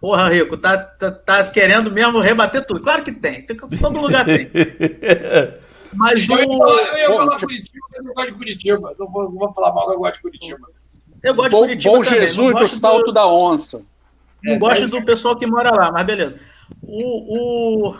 Porra, Rico, tá, tá, tá, querendo mesmo rebater tudo. Claro que tem. Todo lugar tem. Mas eu, o... eu ia falar Curitiba, mas eu não gosto de Curitiba. Não vou, não vou falar mal, eu gosto de Curitiba. Eu gosto bom, de Curitiba. Bom também. Jesus do salto do... da onça. Não é, gosto do pessoal que mora lá, mas beleza. O, o...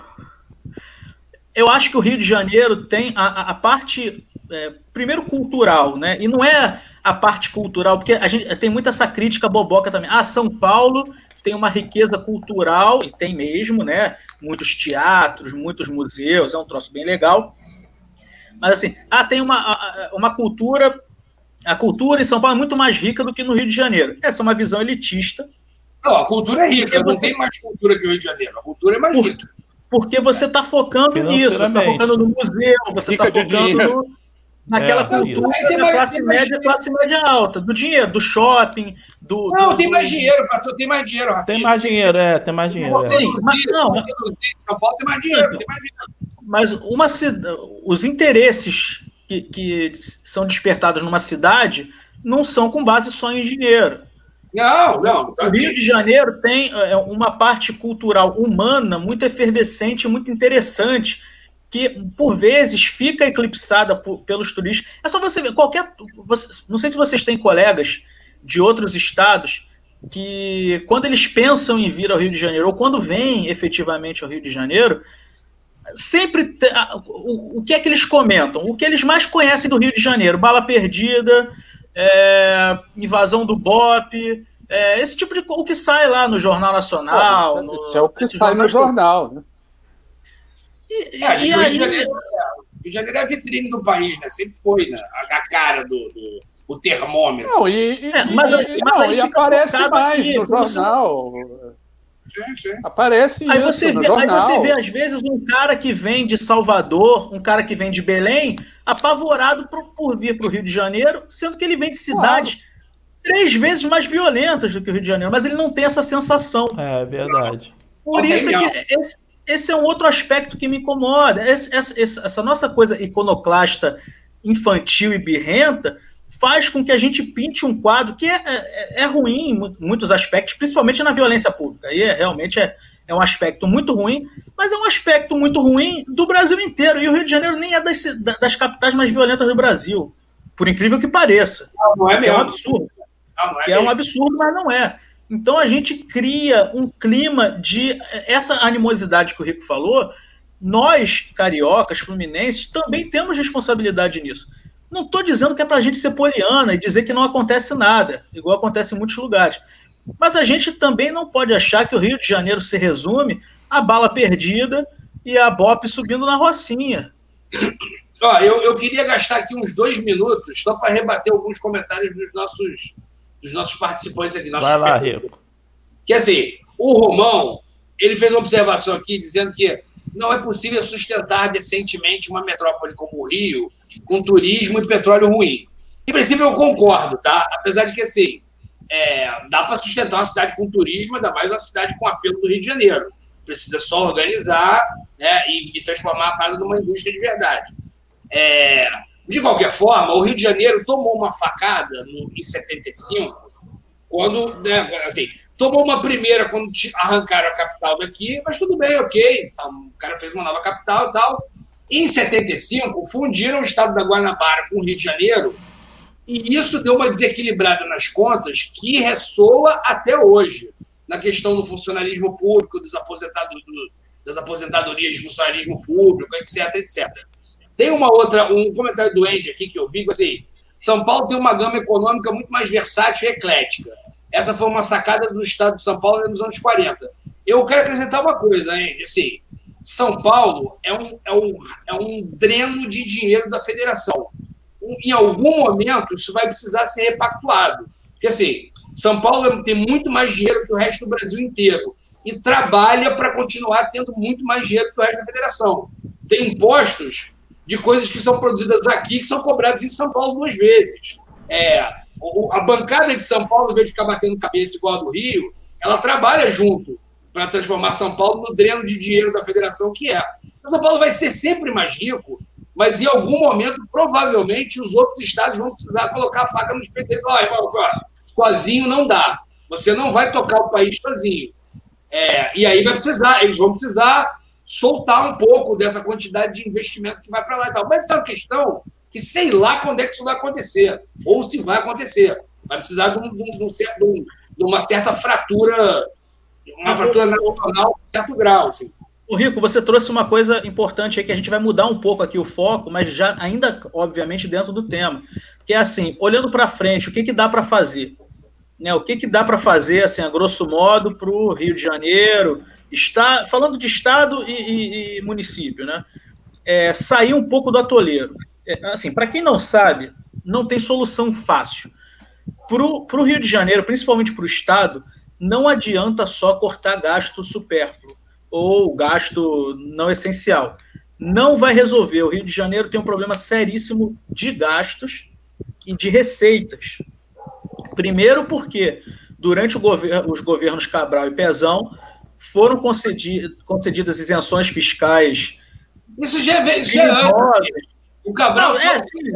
Eu acho que o Rio de Janeiro tem a, a parte, é, primeiro, cultural, né? E não é a parte cultural, porque a gente tem muita essa crítica boboca também. Ah, São Paulo tem uma riqueza cultural, e tem mesmo, né? Muitos teatros, muitos museus, é um troço bem legal. Mas assim, ah, tem uma, uma cultura. A cultura em São Paulo é muito mais rica do que no Rio de Janeiro. Essa é uma visão elitista. Não, a cultura é rica, não tem mais cultura que o Rio de Janeiro. A cultura é mais Por, rica. Porque você está focando nisso, você está focando no museu, você está focando no, naquela é, cultura da mais, classe média, mais classe média alta, do dinheiro, do shopping, do. Não, do, tem mais dinheiro, pastor, tem mais dinheiro, Rafinha. Tem mais dinheiro, é, tem mais dinheiro. É. Sim, mas não. São Paulo tem mais dinheiro, tem mais dinheiro. Mas uma, os interesses que, que são despertados numa cidade não são com base só em dinheiro. Não, não. Tá o Rio de Janeiro tem é, uma parte cultural humana muito efervescente, muito interessante que por vezes fica eclipsada por, pelos turistas. É só você ver, qualquer. Você, não sei se vocês têm colegas de outros estados que, quando eles pensam em vir ao Rio de Janeiro, ou quando vêm efetivamente ao Rio de Janeiro, sempre. O, o que é que eles comentam? O que eles mais conhecem do Rio de Janeiro? Bala perdida, é, invasão do BOP. É, esse tipo de o que sai lá no Jornal Nacional. Pô, isso, no, isso é o que sai no jornal, né? E, é, e, aí... Rio, de Janeiro, é a vitrine do país, né? Sempre foi, né? A cara do, do o termômetro. Não, e, e, é, mas, e, não, e aparece mais aqui, no jornal. Sim, sim. Aparece aí você vê, Aí você vê, às vezes, um cara que vem de Salvador, um cara que vem de Belém, apavorado por, por vir para o Rio de Janeiro, sendo que ele vem de cidades claro três vezes mais violentas do que o Rio de Janeiro, mas ele não tem essa sensação. É verdade. Por isso é que esse, esse, é um outro aspecto que me incomoda. Esse, essa, essa nossa coisa iconoclasta, infantil e birrenta faz com que a gente pinte um quadro que é, é, é ruim em muitos aspectos, principalmente na violência pública. E é, realmente é, é um aspecto muito ruim, mas é um aspecto muito ruim do Brasil inteiro. E o Rio de Janeiro nem é das, das capitais mais violentas do Brasil, por incrível que pareça. Não, não é mesmo. É um absurdo. Não, não é, é um absurdo, mas não é. Então a gente cria um clima de essa animosidade que o Rico falou. Nós, cariocas, fluminenses, também temos responsabilidade nisso. Não estou dizendo que é para a gente ser poliana e dizer que não acontece nada, igual acontece em muitos lugares. Mas a gente também não pode achar que o Rio de Janeiro se resume a bala perdida e a BOP subindo na Rocinha. Ó, eu, eu queria gastar aqui uns dois minutos só para rebater alguns comentários dos nossos, dos nossos participantes aqui. Nossos Vai lá, Rico. Que assim, o Romão, ele fez uma observação aqui dizendo que não é possível sustentar decentemente uma metrópole como o Rio com turismo e petróleo ruim. Em princípio, eu concordo, tá? Apesar de que, assim, é, dá para sustentar uma cidade com turismo, ainda mais uma cidade com apelo do Rio de Janeiro. Precisa só organizar né, e, e transformar a parada numa indústria de verdade. É, de qualquer forma, o Rio de Janeiro tomou uma facada no, em 75, quando, né, assim, tomou uma primeira quando arrancaram a capital daqui, mas tudo bem, ok, então, o cara fez uma nova capital e tal, em 75, fundiram o estado da Guanabara com o Rio de Janeiro, e isso deu uma desequilibrada nas contas que ressoa até hoje, na questão do funcionalismo público, dos aposentados, das aposentadorias de funcionalismo público, etc, etc. Tem uma outra, um comentário do Andy aqui que eu vi, assim, São Paulo tem uma gama econômica muito mais versátil e eclética. Essa foi uma sacada do estado de São Paulo nos anos 40. Eu quero acrescentar uma coisa, Andy, assim, são Paulo é um, é, um, é um dreno de dinheiro da federação. Em algum momento, isso vai precisar ser repactuado. Porque, assim, São Paulo tem muito mais dinheiro que o resto do Brasil inteiro e trabalha para continuar tendo muito mais dinheiro que o resto da federação. Tem impostos de coisas que são produzidas aqui que são cobradas em São Paulo duas vezes. É, a bancada de São Paulo, ao invés de ficar batendo cabeça igual a do Rio, ela trabalha junto para transformar São Paulo no dreno de dinheiro da federação que é. São Paulo vai ser sempre mais rico, mas em algum momento, provavelmente, os outros estados vão precisar colocar a faca nos peitos e falar, sozinho não dá. Você não vai tocar o país sozinho. É, e aí vai precisar, eles vão precisar soltar um pouco dessa quantidade de investimento que vai para lá e tal. Mas isso é uma questão que sei lá quando é que isso vai acontecer, ou se vai acontecer. Vai precisar de, um, de, um, de uma certa fratura uma fratura nacional de certo grau. Assim. O Rico, você trouxe uma coisa importante aí que a gente vai mudar um pouco aqui o foco, mas já ainda, obviamente, dentro do tema. Que é assim, olhando para frente, o que, que dá para fazer? Né, o que, que dá para fazer, assim, a grosso modo, para o Rio de Janeiro, está, falando de Estado e, e, e município, né? É, sair um pouco do atoleiro. É, assim, para quem não sabe, não tem solução fácil. Para o Rio de Janeiro, principalmente para o Estado, não adianta só cortar gasto supérfluo ou gasto não essencial. Não vai resolver. O Rio de Janeiro tem um problema seríssimo de gastos e de receitas. Primeiro, porque durante gover os governos Cabral e Pezão foram concedi concedidas isenções fiscais. Isso já é, já é O Cabral. Não, é, sim.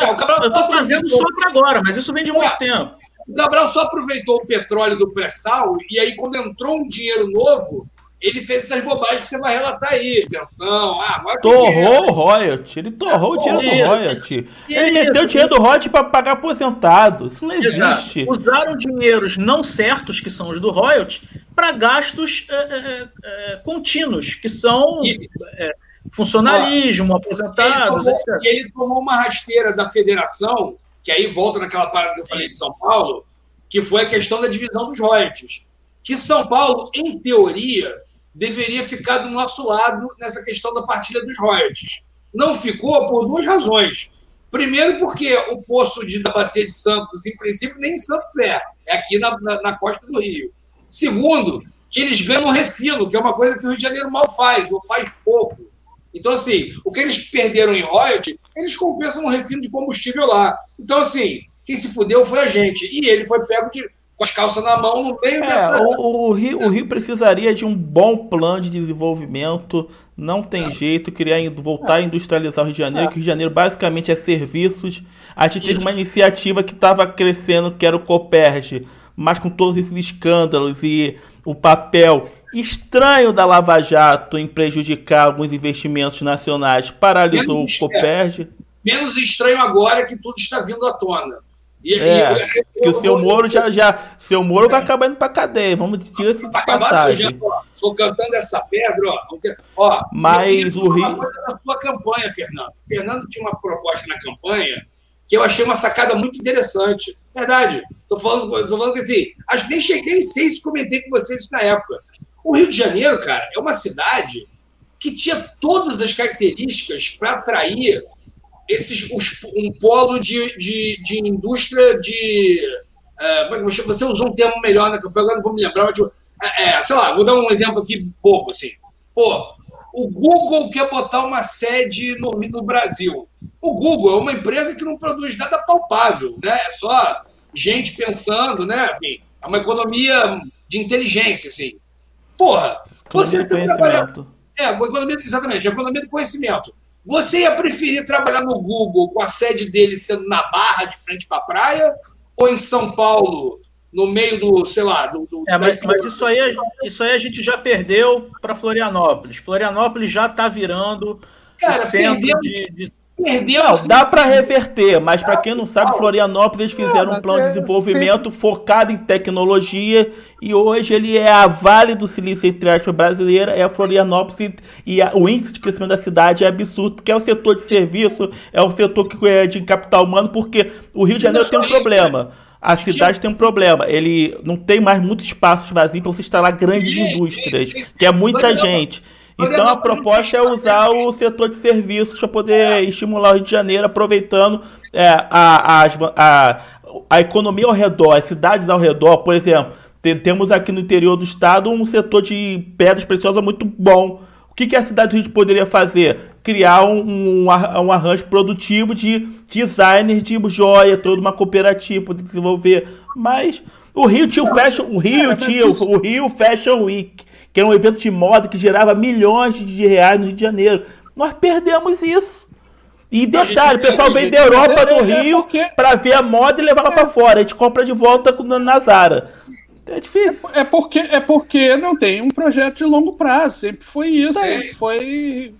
É, o Cabral Eu estou fazendo só para agora, mas isso vem de muito é. tempo. O Cabral só aproveitou o petróleo do pré-sal e aí, quando entrou um dinheiro novo, ele fez essas bobagens que você vai relatar aí, isenção. Ah, torrou o royalty, ele torrou é, o dinheiro isso. do royalty. Ele isso. meteu o dinheiro do royalty para pagar aposentado. Isso não existe. Exato. Usaram dinheiros não certos, que são os do royalty, para gastos é, é, é, contínuos, que são é, funcionalismo, ah, aposentados, ele tomou, etc. Ele tomou uma rasteira da federação que aí volta naquela parada que eu falei de São Paulo, que foi a questão da divisão dos royalties. Que São Paulo, em teoria, deveria ficar do nosso lado nessa questão da partilha dos royalties. Não ficou por duas razões. Primeiro, porque o poço de, da Bacia de Santos, em princípio, nem Santos é. É aqui na, na, na costa do Rio. Segundo, que eles ganham refino, que é uma coisa que o Rio de Janeiro mal faz, ou faz pouco. Então, assim, o que eles perderam em royalty, eles compensam no refino de combustível lá. Então, assim, quem se fudeu foi a gente. E ele foi pego de, com as calças na mão no meio É, dessa. o, o Rio, o Rio precisaria de um bom plano de desenvolvimento. Não tem jeito, criar, voltar a industrializar o Rio de Janeiro, que o Rio de Janeiro basicamente é serviços. A gente teve uma iniciativa que estava crescendo, que era o Coperge, mas com todos esses escândalos e o papel estranho da Lava Jato em prejudicar alguns investimentos nacionais, paralisou o Menos, é. Menos estranho agora que tudo está vindo à tona. E, É, e- que o seu Moro já, já. Seu Moro vai acabar indo pra cadeia. Vamos Vai acabar passagem. projeto, ó. Estou cantando essa pedra, ó. Ó Mas o Rio- uma coisa da sua campanha, Fernando. Fernando tinha uma proposta na campanha que eu achei uma sacada muito interessante. Verdade. Estou falando, tô falando que assim, acho, nem, cheguei, nem sei se comentei com vocês isso na época. O Rio de Janeiro, cara, é uma cidade que tinha todas as características para atrair esses, os- um polo de, de, de indústria de. chamo? você usou um termo melhor na campanha, agora não vou me lembrar, mas tipo, é, é, sei lá, vou dar um exemplo aqui bobo, assim. Pô, o Google quer botar uma sede no, no Brasil. O Google é uma empresa que não produz nada palpável, né? É só gente pensando, né? Enfim, é uma economia de inteligência, assim. Porra, você conhecimento. É, economia, exatamente, economia do conhecimento. Você ia preferir trabalhar no Google com a sede dele sendo na Barra, de frente para a praia, ou em São Paulo, no meio do, sei lá, do. do É, mas, mas isso, aí, a- isso aí a gente já perdeu para Florianópolis. Florianópolis já está virando Cara, o centro perdemos- de, de- Perdemos. Não, dá para reverter, mas para quem não sabe, Florianópolis eles fizeram Não, um plano é de desenvolvimento focado em tecnologia e hoje ele é a Vale do Silício entre aspas brasileira, é a Florianópolis e, a- o índice de crescimento da cidade é absurdo, porque é o setor de serviço, é o setor que é de capital humano, porque o Rio de Janeiro tem um problema. A cidade tem um problema, ele não tem mais muitos espaços vazios para você instalar grandes indústrias, que é muita gente. Então a proposta é usar o setor de serviços para poder estimular o Rio de Janeiro, aproveitando é, a, as- a, a economia ao redor, as cidades ao redor, por exemplo. te- temos aqui no interior do estado um setor de pedras preciosas muito bom. O que, que a cidade do Rio poderia fazer? Criar um, um, ar- arranjo produtivo de designers de joia, toda uma cooperativa, poder desenvolver. Mas o Rio tinha o Fashion, o Rio Cara, mas tinha o- isso- o Rio Fashion Week, que era um evento de moda que gerava milhões de reais no Rio de Janeiro. Nós perdemos isso. E detalhe, o pessoal vem da Europa é- do é Rio porque- pra ver a moda e levar ela pra fora. A gente compra de volta com- na Zara. É difícil. É porque, é porque não tem um projeto de longo prazo. Sempre foi isso. Sempre foi.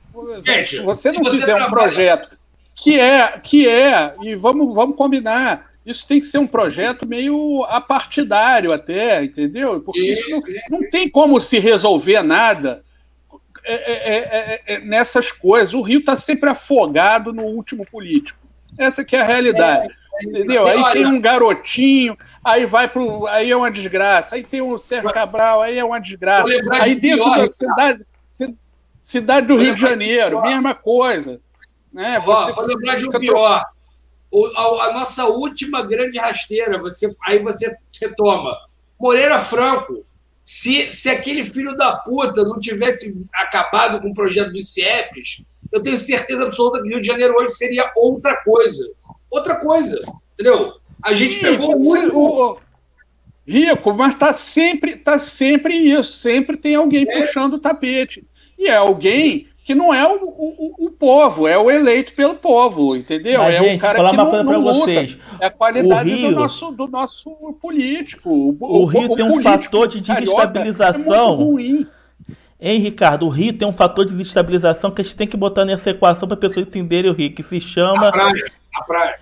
Gente, se você se não você fizer um projeto que é, que é, e vamos, vamos combinar, isso tem que ser um projeto meio apartidário até, entendeu? Porque isso Isso, não, não tem como se resolver nada é, é, é, é, nessas coisas. O Rio está sempre afogado no último político. Essa que é a realidade. Entendeu? Aí tem um garotinho, aí vai pro. Aí é uma desgraça. Aí tem o Sérgio Cabral, aí é uma desgraça. Aí dentro pior, da cidade, ci- cidade do Rio de Janeiro, mesma coisa. Né? Ó, vou lembrar de um pior. O- a, a nossa última grande rasteira, você, aí você retoma. Moreira Franco. Se, se aquele filho da puta não tivesse acabado com o projeto dos CIEPs, eu tenho certeza absoluta que o Rio de Janeiro hoje seria outra coisa. Outra coisa. Entendeu? A gente Sim, pegou muito. o- rico, mas tá sempre, tá sempre isso. Sempre tem alguém É. puxando o tapete. E é alguém que não é o, o, o povo, é o eleito pelo povo, entendeu? Mas, é gente, o cara falar que uma não, coisa pra não luta. vocês. É a qualidade Rio- do, nosso, do nosso político. O, O Rio tem um fator de carioca desestabilização. É muito ruim. Hein, Ricardo? O Rio tem um fator de desestabilização que a gente tem que botar nessa equação para pessoas entenderem o Rio, que se chama A praia. A praia.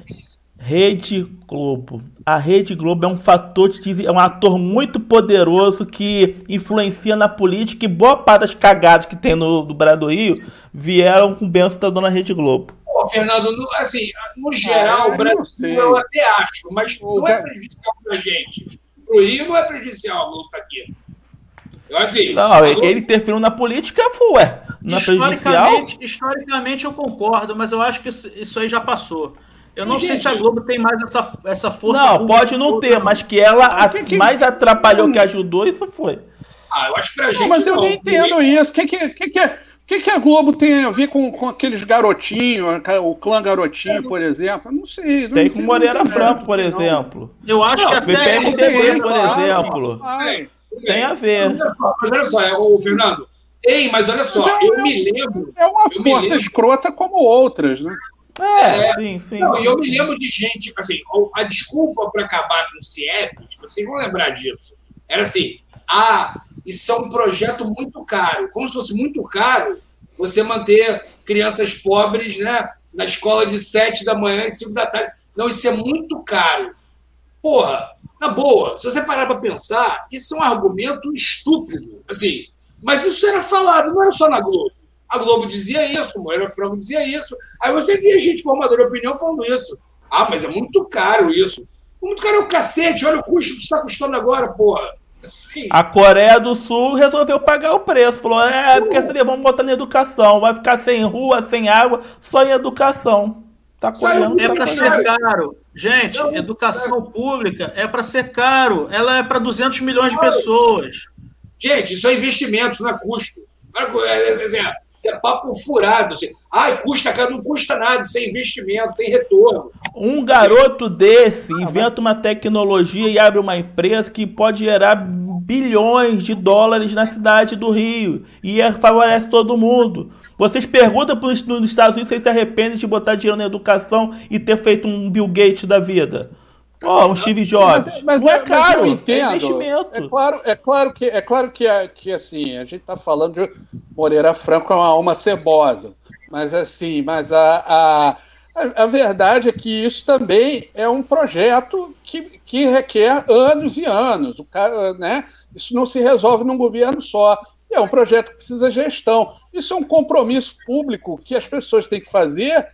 Rede Globo. A Rede Globo é um fator é um ator muito poderoso que influencia na política e boa parte das cagadas que tem no do Brasil do Rio vieram com o benção da dona Rede Globo. Pô, Fernando, no, assim, no geral, Ah, o Brasil não sei. eu até acho, mas O não é prejudicial pra gente. Pro Rio não é prejudicial a luta aqui. Eu assim. Não, ele, interferiu na política, ué. Não é prejudicial? historicamente, historicamente eu concordo, mas eu acho que isso, isso aí já passou. Eu não sei Gente. se a Globo tem mais essa, essa força. Não, pode não toda, ter, mas que ela a- Que- que- mais atrapalhou que ajudou, isso foi. Ah, eu acho que pra gente. Não, mas eu não. nem entendo isso. Que que, que que é? O que, que a Globo tem a ver com, com aqueles garotinhos, o clã garotinho, por exemplo? Não sei. Não tem com Moreira Franco, por exemplo. Eu acho não, que até PMDB, por exemplo. Tem a ver. Mas olha só, o Fernando, tem, mas olha só, é, eu me lembro. É uma força lembro, escrota como outras, né? É, é sim, sim. Não, eu me lembro de gente, assim, a desculpa para acabar com o CIEPs, vocês vão lembrar disso, era assim, ah, isso é um projeto muito caro. Como se fosse muito caro você manter crianças pobres né, na escola de sete da manhã e cinco da tarde. Não, isso é muito caro. Porra, na boa, se você parar para pensar, isso é um argumento estúpido. Assim, mas isso era falado, não era só na Globo. A Globo dizia isso, o Moreira Franco dizia isso. Aí você via gente formadora de opinião falando isso. Ah, mas é muito caro isso. Muito caro é o cacete, olha o custo que está custando agora, porra. Sim. A Coreia do Sul resolveu pagar o preço. Falou: é, porque seria, vamos botar na educação. Vai ficar sem rua, sem água, só em educação. Tá correndo, é tá para ser caro. Gente, Não, educação é. pública é para ser caro. Ela é para 200 milhões de pessoas. Gente, isso é investimento, isso não é custo. É, é, é, isso é papo furado. Assim. Ai, custa caro, não custa nada, isso é investimento, tem retorno. Um garoto desse inventa uma tecnologia e abre uma empresa que pode gerar bilhões de dólares na cidade do Rio e é, favorece todo mundo. Vocês perguntam para os Estados Unidos se se arrependem de botar dinheiro na educação e ter feito um Bill Gates da vida. Ó, oh, um Steve Jobs. Mas, mas, não é caro, mas eu entendo. é investimento. É claro, é claro que é claro que, é, que assim, a gente está falando de Moreira Franco é uma alma cebosa. Mas assim, mas a, a, a, verdade é que isso também é um projeto que, que requer anos e anos. O cara, né? Isso não se resolve num governo só. É um projeto que precisa de gestão. Isso é um compromisso público que as pessoas têm que fazer.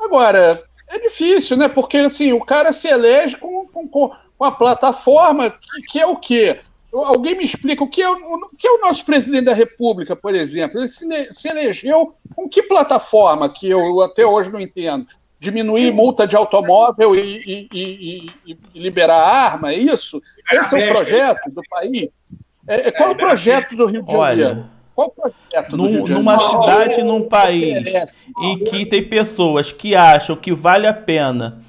Agora, é difícil, né? Porque assim, o cara se elege com, com, com a plataforma que, que, é o quê? Alguém me explica o que, é o, o que é o nosso presidente da República, por exemplo? Ele se, se elegeu com que plataforma que eu até hoje não entendo? Diminuir multa de automóvel e, e, e, e liberar arma, é isso? Esse é o projeto do país? É, é qual é o projeto do Rio de Janeiro? Olha qual projeto num, Numa cidade, num país em que tem pessoas que acham que vale a pena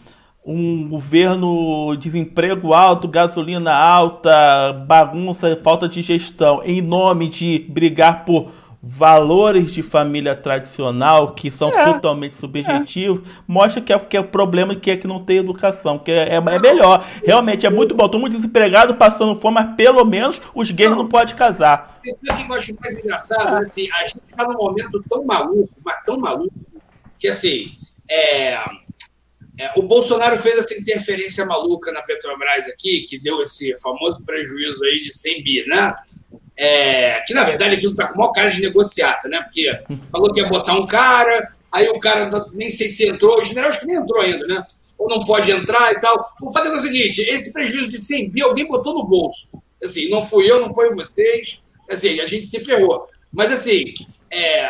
um governo desemprego alto, gasolina alta, bagunça, falta de gestão, em nome de brigar por valores de família tradicional que são é. totalmente subjetivos, é. mostra que é, que é o problema que é que não tem educação, que é, é, é melhor. Realmente é muito bom. Todo mundo desempregado, passando fome, mas pelo menos os gays não, não podem casar. Isso é que eu acho mais engraçado, assim, a gente está num momento tão maluco, mas tão maluco, que assim, é, é, o Bolsonaro fez essa interferência maluca na Petrobras aqui, que deu esse famoso prejuízo aí de 100 bi, né? É, que na verdade aquilo está com maior cara de negociata, né? Porque falou que ia botar um cara, aí o cara nem sei se entrou, o general acho que nem entrou ainda, né? Ou não pode entrar e tal. O fato é, o seguinte: esse prejuízo de 100 bi alguém botou no bolso. Assim, não fui eu, não foi vocês. Assim, a gente se ferrou. Mas assim, é,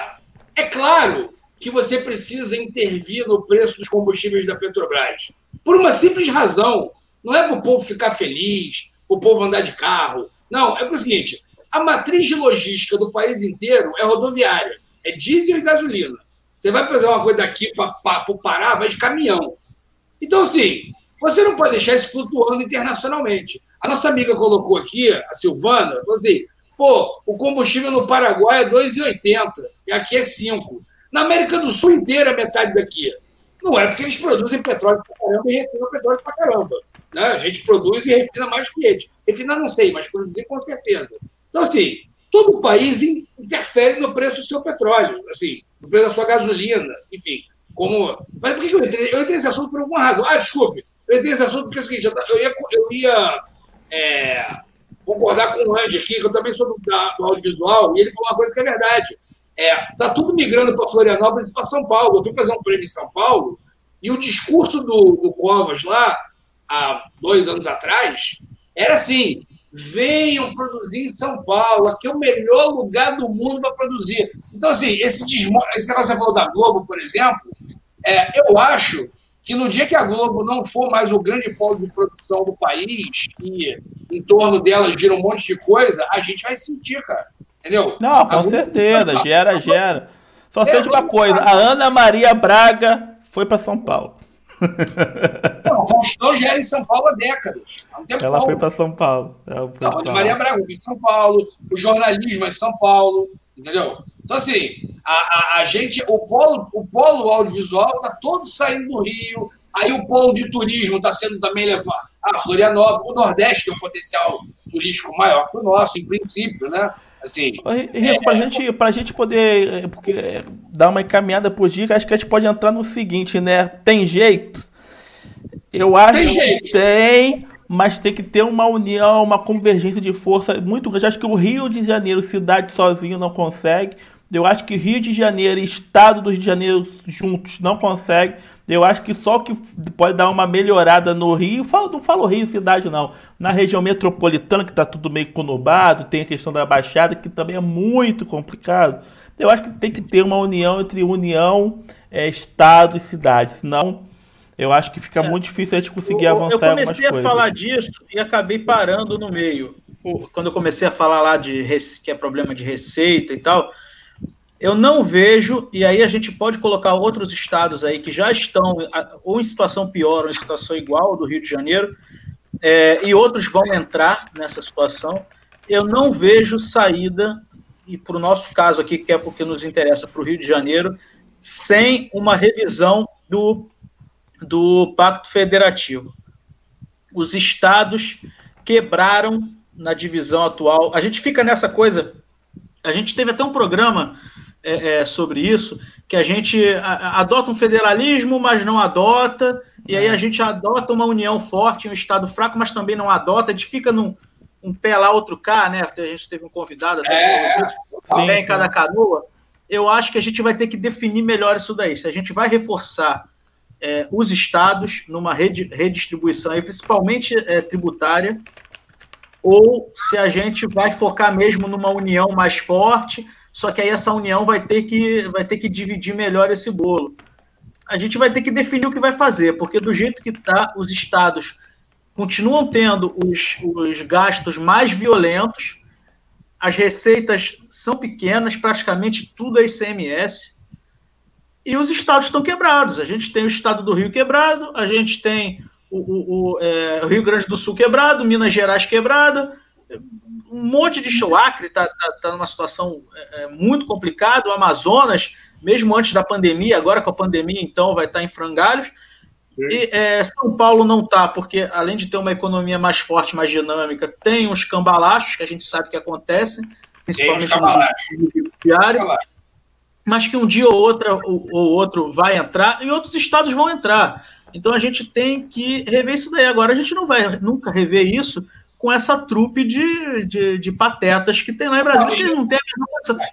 é claro que você precisa intervir no preço dos combustíveis da Petrobras. Por uma simples razão. Não é para o povo ficar feliz, para o povo andar de carro. Não, é o seguinte: a matriz de logística do país inteiro é rodoviária, é diesel e gasolina. Você vai fazer uma coisa daqui para o Pará, vai de caminhão. Então, assim, você não pode deixar isso flutuando internacionalmente. A nossa amiga colocou aqui, a Silvana, falou assim: pô, o combustível no Paraguai é 2,80 e aqui é 5. Na América do Sul inteira metade daqui. Não é porque eles produzem petróleo para caramba e refinam petróleo para caramba. Né? A gente produz e refina mais que eles. Refinar não sei, mas produzir com certeza. Então, assim, todo o país interfere no preço do seu petróleo, assim, no preço da sua gasolina, enfim. Como... Mas por que eu entrei? Eu entrei nesse assunto por alguma razão. Ah, desculpe, eu entrei nesse assunto porque é o seguinte, eu ia, eu ia é, concordar com o Andy aqui, que eu também sou do, da, do audiovisual, e ele falou uma coisa que é verdade. É, tá tudo migrando para Florianópolis e para São Paulo. Eu fui fazer um prêmio em São Paulo e o discurso do, do Covas lá, há dois anos atrás, era assim: venham produzir em São Paulo, aqui é o melhor lugar do mundo para produzir. Então, assim, esse, desmo... esse negócio que você falou da Globo, por exemplo, é, eu acho que no dia que a Globo não for mais o grande polo de produção do país e em torno dela gira um monte de coisa, a gente vai sentir, cara. Entendeu? Não, com certeza, gera, gera. Só é, sei de uma coisa, a Ana Maria Braga foi para São Paulo. Não, o Faustão já era em São Paulo há décadas. Há Ela foi para São Paulo. Ela Não, Ana Maria Braga em São Paulo, o jornalismo é em São Paulo, entendeu? Então, assim, a, a, a gente, o polo, o polo audiovisual está todo saindo do Rio, aí o polo de turismo está sendo também levado. Ah, Florianópolis, o Nordeste tem um potencial turístico maior que o nosso, em princípio, né? Assim, Rico, para é, gente, a gente poder é, porque, é, dar uma encaminhada por dica, acho que a gente pode entrar no seguinte, né? Tem jeito? Eu acho tem que tem, mas tem que ter uma união, uma convergência de força muito grande. Acho que o Rio de Janeiro, cidade sozinho, não consegue. Eu acho que Rio de Janeiro e Estado do Rio de Janeiro juntos não consegue. Eu acho que só que pode dar uma melhorada no Rio, falo, não falo Rio cidade não, na região metropolitana que está tudo meio conurbado, tem a questão da Baixada que também é muito complicado. Eu acho que tem que ter uma união entre União, é, Estado e cidade, senão eu acho que fica é. muito difícil a gente conseguir eu, avançar Eu comecei a falar disso e acabei parando no meio. Quando eu comecei a falar lá de que é problema de receita e tal, eu não vejo, e aí a gente pode colocar outros estados aí que já estão ou em situação pior ou em situação igual do Rio de Janeiro, é, e outros vão entrar nessa situação. Eu não vejo saída, e para o nosso caso aqui, que é porque nos interessa para o Rio de Janeiro, sem uma revisão do, do Pacto Federativo. Os estados quebraram na divisão atual. A gente fica nessa coisa. A gente teve até um programa é, é, sobre isso, que a gente adota um federalismo, mas não adota, e aí a gente adota uma união forte, um Estado fraco, mas também não adota, a gente fica num um pé lá, outro cá, né? A gente teve um convidado até é, em cada canoa. Eu acho que a gente vai ter que definir melhor isso daí. Se a gente vai reforçar é, os estados numa redistribuição, principalmente é, tributária, ou se a gente vai focar mesmo numa união mais forte, só que aí essa união vai ter que, vai ter que dividir melhor esse bolo. A gente vai ter que definir o que vai fazer, porque do jeito que está, os estados continuam tendo os, os gastos mais violentos, as receitas são pequenas, praticamente tudo é ICMS, e os estados estão quebrados. A gente tem o estado do Rio quebrado, a gente tem o, o, o, é, o Rio Grande do Sul quebrado, Minas Gerais quebrado, um monte de show. Acre está tá, tá numa situação é, é, muito complicada. O Amazonas, mesmo antes da pandemia, agora com a pandemia, então, vai estar tá em frangalhos. E é, São Paulo não está, porque além de ter uma economia mais forte, mais dinâmica, tem uns cambalachos que a gente sabe que acontecem, principalmente no judiciário, mas que um dia ou, outra, ou, ou outro vai entrar e outros estados vão entrar. Então a gente tem que rever isso daí. Agora a gente não vai nunca rever isso com essa trupe de, de, de, patetas que tem lá em Brasília. Não, eles não têm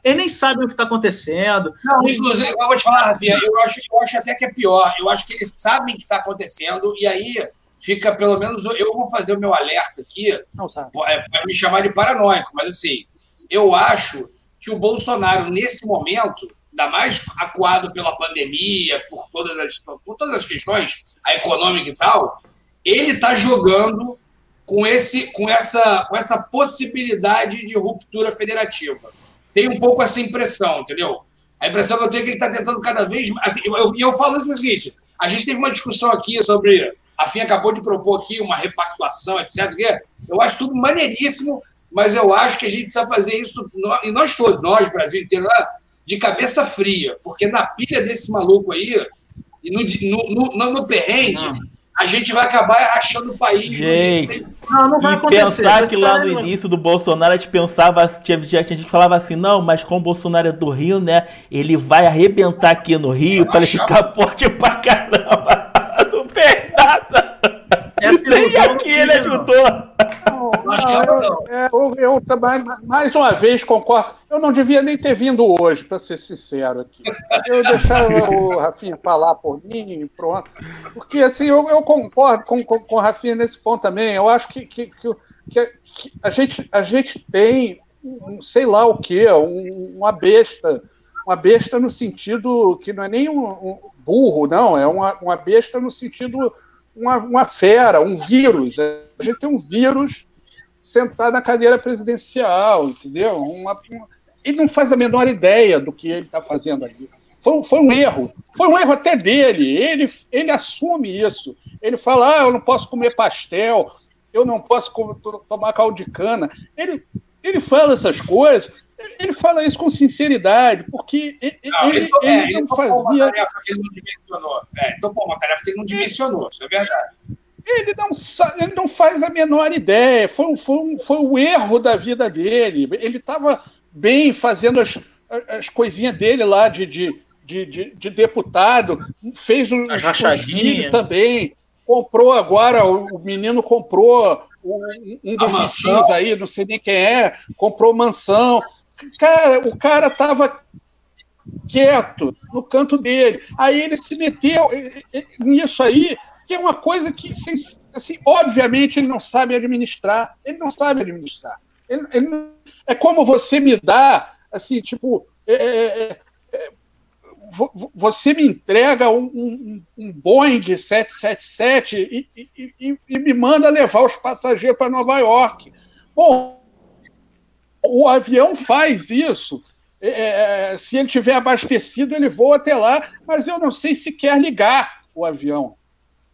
Eles nem sabem o que está acontecendo. Não, inclusive, eu vou te falar, Rafinha, eu acho, eu acho até que é pior. Eu acho que eles sabem o que está acontecendo, e aí fica, pelo menos, eu vou fazer o meu alerta aqui, é, para me chamar de paranoico, mas assim, eu acho que o Bolsonaro, nesse momento, ainda mais acuado pela pandemia, por todas as, por todas as questões, a econômica e tal, ele está jogando com, esse, com, essa, com essa possibilidade de ruptura federativa. Tem um pouco essa impressão, entendeu? A impressão que eu tenho é que ele está tentando cada vez mais. Assim, eu, eu, eu falo isso no seguinte: a gente teve uma discussão aqui sobre. A FIA acabou de propor aqui uma repactuação, etc. Eu acho tudo maneiríssimo, mas eu acho que a gente precisa fazer isso, e nós todos, nós, Brasil inteiro, de cabeça fria, porque na pilha desse maluco aí, e no, no, no, no perrengue, não a gente vai acabar rachando o país. Gente, não, não vai e acontecer. pensar que lá no início do Bolsonaro a gente pensava, tinha, tinha gente que falava assim, não, mas como o Bolsonaro é do Rio, né, ele vai arrebentar aqui no Rio para ele ficar forte pra caramba. Não fez nada. Nem aqui ele ajudou. Não, não, é, eu, eu, também, mais uma vez, concordo. Eu não devia nem ter vindo hoje, para ser sincero aqui. Eu deixava o Rafinha falar por mim e pronto. Porque, assim, eu, eu concordo com, com, com, o Rafinha nesse ponto também. Eu acho que, que, que, que a, gente, a gente tem, um, sei lá o quê, um, uma besta. Uma besta no sentido que não é nem um, um burro, não. É uma, uma besta no sentido uma, uma fera, um vírus. A gente tem um vírus sentado na cadeira presidencial, entendeu? Uma, uma, ele não faz a menor ideia do que ele está fazendo ali. Foi, foi um erro. Foi um erro até dele. Ele, ele assume isso. Ele fala: ah, eu não posso comer pastel, eu não posso tomar caldo de cana. Ele, ele fala essas coisas, ele fala isso com sinceridade, porque ele não, ele, ele, é, ele não fazia. Uma tarefa que ele não dimensionou. É, topou uma tarefa que ele não dimensionou, isso é verdade. Ele não, ele não faz a menor ideia. Foi, foi, um, foi o erro da vida dele. Ele estava bem fazendo as, as coisinhas dele lá de, de, de, de, de deputado, fez os filhos também. Comprou agora, o, o menino comprou um, um dos aí, não sei nem quem é, comprou mansão. Cara, o cara estava quieto no canto dele. Aí ele se meteu nisso aí, que é uma coisa que, assim, obviamente, ele não sabe administrar. Ele não sabe administrar. Ele, ele é como você me dá, assim, tipo, é, é, é, é você me entrega um, um, um Boeing 777 e, e, e, e, me manda levar os passageiros para Nova York. Bom, o avião faz isso. É, é, se ele tiver abastecido, ele voa até lá, mas eu não sei se quer ligar o avião.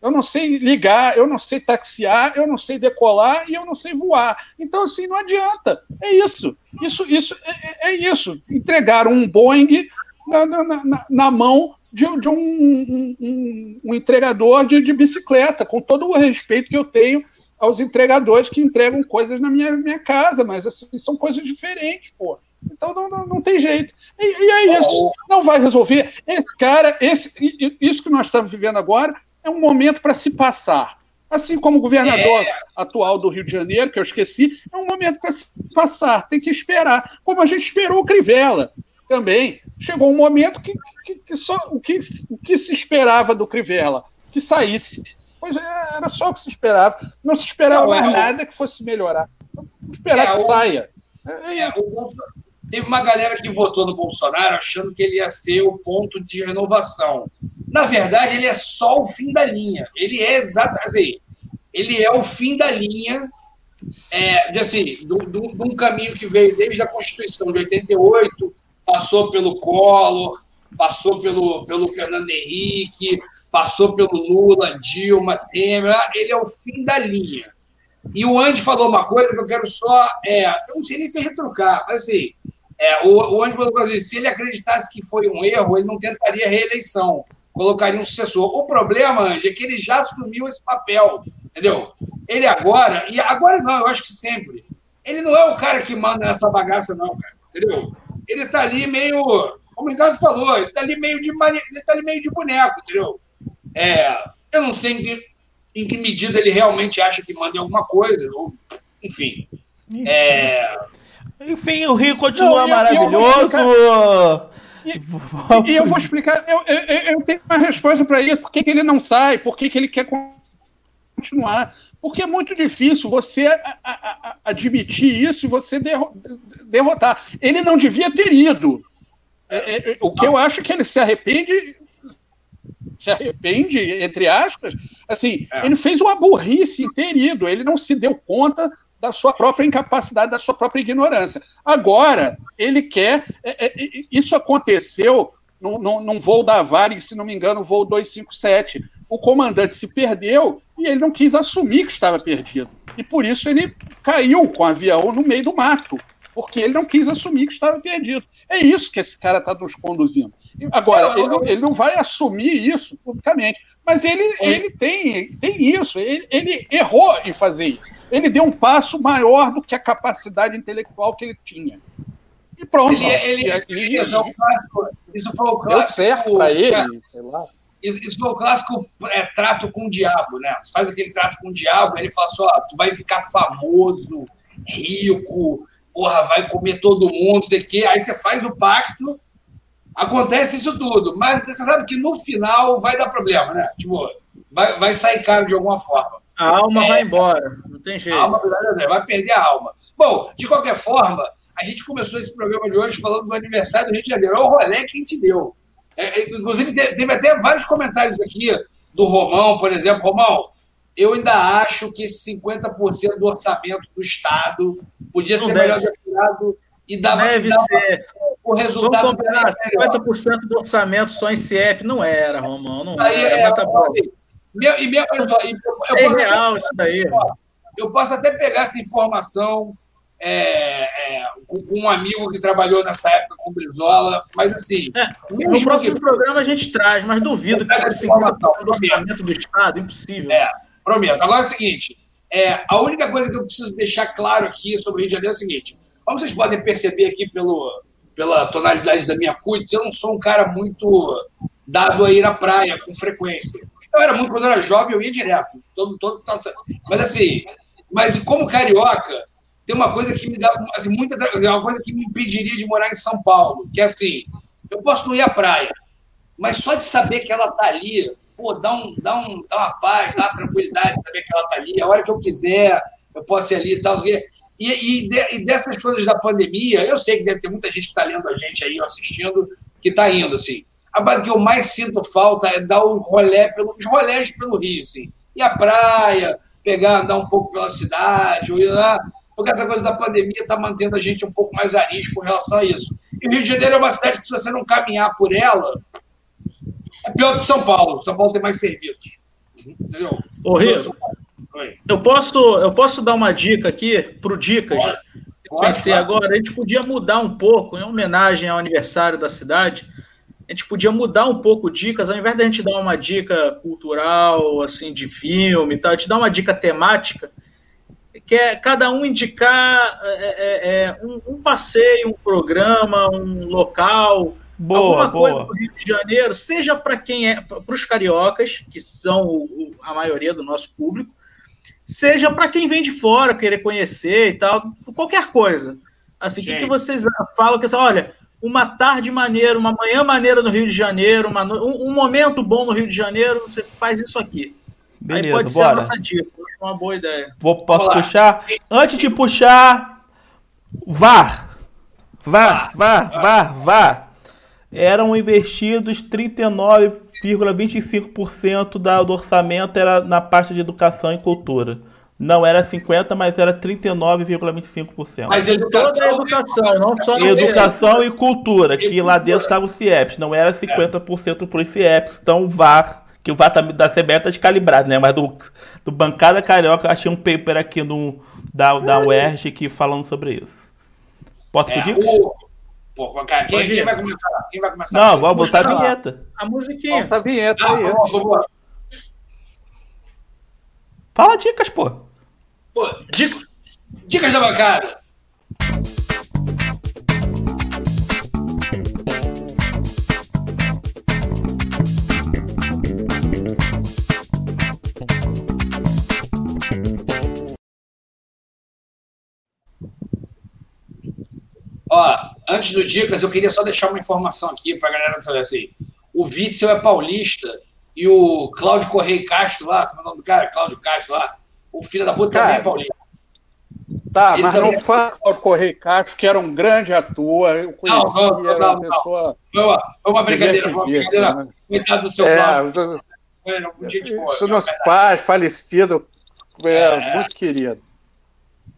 Eu não sei ligar, eu não sei taxiar, eu não sei decolar e eu não sei voar. Então, assim, não adianta. É isso. Isso, isso é, é, é isso. Entregaram um Boeing na, na, na, na mão de, de um, um, um, entregador de, de, bicicleta, com todo o respeito que eu tenho aos entregadores que entregam coisas na minha, minha casa, mas assim, são coisas diferentes, pô. Então não, não, não tem jeito. E, e é isso. Não vai resolver. Esse cara, esse, isso que nós estamos vivendo agora, é um momento para se passar. Assim como o governador é. atual do Rio de Janeiro, que eu esqueci, é um momento para se passar, tem que esperar. Como a gente esperou o Crivella também. Chegou um momento que, que, que só o que, o que se esperava do Crivella? Que saísse. Pois é, era só o que se esperava. Não se esperava Não, mais é, nada que fosse melhorar. Esperar é, que o, saia. É, é, é isso. Teve uma galera que votou no Bolsonaro achando que ele ia ser o ponto de renovação. Na verdade, ele é só o fim da linha. Ele é exatamente ele é o fim da linha é, de, assim, de um caminho que veio desde a Constituição de 88, passou pelo Collor, passou pelo, pelo Fernando Henrique, passou pelo Lula, Dilma, Temer. Ele é o fim da linha. E o Andy falou uma coisa que eu quero só. É, eu não sei nem se retrucar, mas assim, é, o, o Andy falou assim: se ele acreditasse que foi um erro, ele não tentaria reeleição, colocaria um sucessor. O problema, Andy, é que ele já assumiu esse papel, entendeu? Ele agora, e agora não, eu acho que sempre. Ele não é o cara que manda nessa bagaça, não, cara, entendeu? Ele está ali meio, como o Ricardo falou, ele está ali meio de ele tá ali meio de boneco, entendeu? É, eu não sei em que, em que medida ele realmente acha que manda alguma coisa, ou, enfim. É, enfim, o Rio continua não, maravilhoso. E, e, eu vou explicar, eu, eu, eu tenho uma resposta para isso, por que, que, ele não sai, por que, que ele quer continuar. Porque é muito difícil você a, a, a, admitir isso e você derrotar. Ele não devia ter ido. É, é, o que eu acho que ele se arrepende, se arrepende, entre aspas, assim, é. ele fez uma burrice em ter ido, ele não se deu conta da sua própria incapacidade, da sua própria ignorância. Agora, ele quer. É, é, isso aconteceu num, num, voo da Varig, se não me engano, voo 257. O comandante se perdeu e ele não quis assumir que estava perdido. E por isso ele caiu com o avião no meio do mato, porque ele não quis assumir que estava perdido. É isso que esse cara está nos conduzindo. Agora, ele, ele, não vai assumir isso publicamente, mas ele, ele tem, tem isso, ele, ele errou em fazer isso ele deu um passo maior do que a capacidade intelectual que ele tinha. E pronto. Ele, é, ele, ele, isso, foi o clássico. Isso foi o clássico. Deu certo para ele, sei lá. Isso, isso, foi o clássico é, trato com o diabo, né? Faz aquele trato com o diabo, ele fala assim: ó, tu vai ficar famoso, rico, porra, vai comer todo mundo, sei o quê. Aí você faz o pacto, acontece isso tudo. Mas você sabe que no final vai dar problema, né? Tipo, vai, vai sair caro de alguma forma. A alma é, vai embora, não tem jeito. A alma vai perder a alma. Bom, de qualquer forma, a gente começou esse programa de hoje falando do aniversário do Rio de Janeiro. Olha o rolê que a gente deu. É, é inclusive, teve até vários comentários aqui do Romão, por exemplo. Romão, eu ainda acho que 50% do orçamento do Estado podia ser melhor destinado e dava, Deve dava ser. o resultado. Vamos combinar, 50% do orçamento só em CIEP. Não era, Romão, não Aí era. é, tá bom. assim, meu- e mesmo, olha só, e eu, É posso até, real isso daí. eu posso até pegar essa informação é, é, com, com um amigo que trabalhou nessa época com o Brizola, mas assim, É, No que- próximo programa a gente traz, mas duvido que Pega esse essa 50% informação, do orçamento do Estado, impossível. É. prometo. Agora é o seguinte: é, a única coisa que eu preciso deixar claro aqui sobre o Rio de Janeiro é o seguinte: como vocês podem perceber aqui pelo, pela tonalidade da minha cutis, eu não sou um cara muito dado a ir à praia com frequência. Eu era muito, quando eu era jovem, eu ia direto. Todo, todo, todo- mas assim, mas como carioca, tem uma coisa que me dá assim, muita uma coisa que me impediria de morar em São Paulo, que é assim, eu posso não ir à praia, mas só de saber que ela tá ali, pô, dá, um, dá, um, dá uma paz, dá uma tranquilidade de saber que ela tá ali, a hora que eu quiser, eu posso ir ali e tal. E, e, e dessas coisas da pandemia, eu sei que deve ter muita gente que está lendo a gente aí, assistindo, que está indo, assim. A parte que eu mais sinto falta é dar o rolé pelo, os rolés pelo Rio, assim. Ir à praia, pegar, andar um pouco pela cidade, ou ir lá, porque essa coisa da pandemia está mantendo a gente um pouco mais arisco com relação a isso. E o Rio de Janeiro é uma cidade que, se você não caminhar por ela, pior do que São Paulo. São Paulo tem mais serviços. Entendeu? Ô, Rio, eu posso, eu posso dar uma dica aqui pro Dicas? Pode, Eu pode, pensei claro. agora, a gente podia mudar um pouco, em homenagem ao aniversário da cidade, a gente podia mudar um pouco dicas, ao invés da gente dar uma dica cultural, assim, de filme e tal, a gente dar uma dica temática, que é cada um indicar é, é, é, um, um passeio, um programa, um local, Boa, alguma coisa boa. do Rio de Janeiro, seja para quem é, para os cariocas, que são o- a maioria do nosso público, seja para quem vem de fora, querer conhecer e tal, qualquer coisa. Assim, o que, que vocês falam que olha, uma tarde maneira, uma manhã maneira no Rio de Janeiro, uma um, um momento bom no Rio de Janeiro, você faz isso aqui. Aí Beleza, pode ser a bora. nossa dica, uma boa ideia. Vou, posso Vamos lá. puxar? Antes de puxar, VAR. VAR, VAR, VAR, VAR. Eram investidos 39,25% da- do orçamento era na parte de educação e cultura. Não era 50%, mas era 39,25%. Mas Toda a educação, educação, não só no Educação e cultura, que lá dentro estava o CIEPS, não era 50% para os CIEPS. Então o VAR, que o VAR tá, da CBF tá descalibrado, né? Mas do, do Bancada Carioca, achei um paper aqui no, da, da UERJ que falando sobre isso. Posso é, pedir? o, pô, cara, quem, Pode quem ir. vai começar? Quem vai começar? Não, vou botar a vinheta. A musiquinha. Volta a vinheta Ah, aí. por favor. Fala dicas, pô. Pô, dica- dicas da bancada. Ó, antes do Dicas, eu queria só deixar uma informação aqui para a galera saber assim. O Witzel é paulista e o Cláudio Correia Castro lá, como é o nome do cara? Cláudio Castro lá, o filho da puta também Cara, é paulista. Tá, Ele mas também- não fala o Correio Castro, que era um grande ator. Eu conheci, Não, não, não, uma não. pessoa. Foi uma, foi uma brincadeira, foi uma brincadeira. né? Coitado do seu É, Cláudio. Foi um dia de boa. isso nos pais, falecido, é, É. muito querido.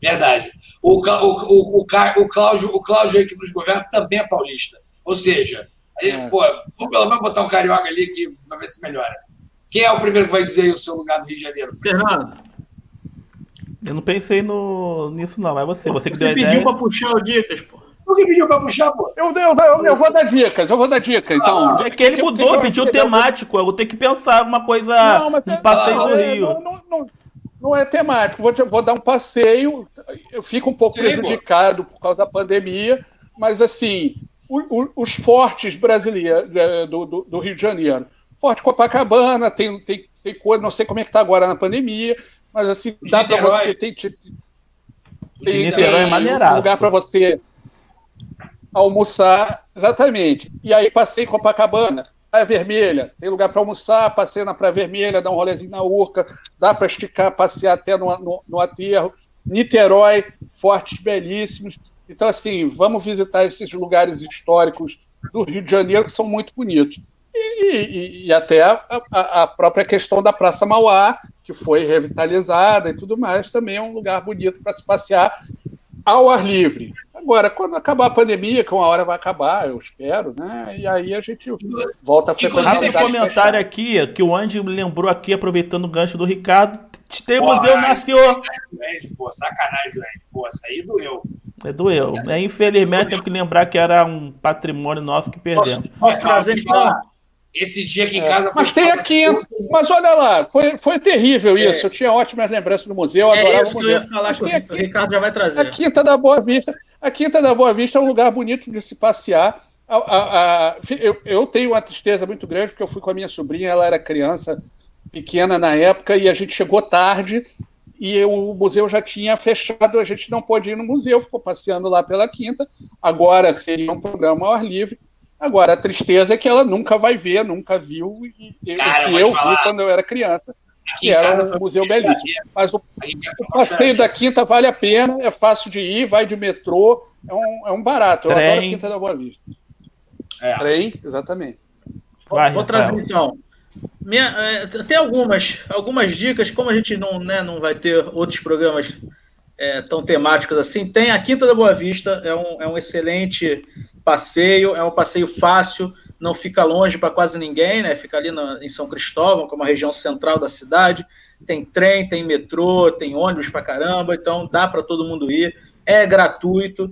Verdade. O, o, o, o, o Cláudio, o Cláudio aí que nos governa também é paulista. Ou seja, aí, É. pô, vamos pelo menos botar um carioca ali que vai ver se melhora. Quem é o primeiro que vai dizer aí o seu lugar do Rio de Janeiro? Fernando, Eu não pensei no, nisso, não. Mas você, você que você pediu ideia. para puxar o dicas, pô. O que pediu pra puxar, pô? Eu, eu, eu, eu vou dar dicas, eu vou dar dica, então. É que ele O o mudou, pediu ele- temático. Eu vou ter que pensar uma coisa. Não, mas um é, passeio não, no é, Rio. Não, não, não, não é temático. Vou, vou dar um passeio. Eu fico um pouco Sim, pô. prejudicado por causa da pandemia, mas assim, o- o- os fortes brasileiros é, do, do, do Rio de Janeiro. Forte Copacabana, tem, tem, tem coisa, não sei como é que está agora na pandemia, mas assim, Os dá para você. Tem, tem, De Niterói é um lugar para você almoçar, exatamente. E aí passei Copacabana, Praia Vermelha, tem lugar para almoçar, passei na Praia Vermelha, dar um rolezinho na Urca, dá para esticar, passear até no, no, no aterro. Niterói, fortes belíssimos. Então, assim, vamos visitar esses lugares históricos do Rio de Janeiro que são muito bonitos. E, e- e até a, a- a própria questão da Praça Mauá, que foi revitalizada e tudo mais, também é um lugar bonito para se passear ao ar livre. Agora, quando acabar a pandemia, que uma hora vai acabar, eu espero, né? E aí a gente volta a frequentar. Tem um comentário aqui que o Andy lembrou aqui, aproveitando o gancho do Ricardo. Tem museu nasceu. Sacanagem, pô, sacanagem, Andy. Pô, isso aí doeu. É, doeu. É, infelizmente, tem que lembrar que era um patrimônio nosso que perdemos. Posso, posso trazer então? Esse dia aqui em é. casa foi. Mas tem aqui, mas olha lá, foi, foi terrível é. isso. Eu tinha ótimas lembranças do museu, é adorava isso o museu. Que eu ia falar que o Ricardo já vai trazer. A Quinta da Boa Vista. A Quinta da Boa Vista é um lugar bonito de se passear. A, a, a, eu, eu, tenho uma tristeza muito grande, porque eu fui com a minha sobrinha, ela era criança pequena na época, e a gente chegou tarde, e o museu já tinha fechado, a gente não pôde ir no museu, ficou passeando lá pela Quinta. Agora seria um programa ao ar livre Agora, a tristeza é que ela nunca vai ver, nunca viu, e Cara, que eu falar. vi quando eu era criança, que era um museu belíssimo. Mas o, o passeio da Quinta vale a pena, é fácil de ir, vai de metrô, é um, é um barato. Eu Trem. adoro a Quinta da Boa Vista. É. Trem, exatamente. Vai, Vou trazer então. Minha, é, tem algumas, algumas dicas, como a gente não, né, não vai ter outros programas é, tão temáticos assim, tem a Quinta da Boa Vista, é um, é um excelente passeio, é um passeio fácil, não fica longe para quase ninguém, né? Fica ali em São Cristóvão, como a região central da cidade. Tem trem, tem metrô, tem ônibus para caramba, então dá para todo mundo ir. É gratuito,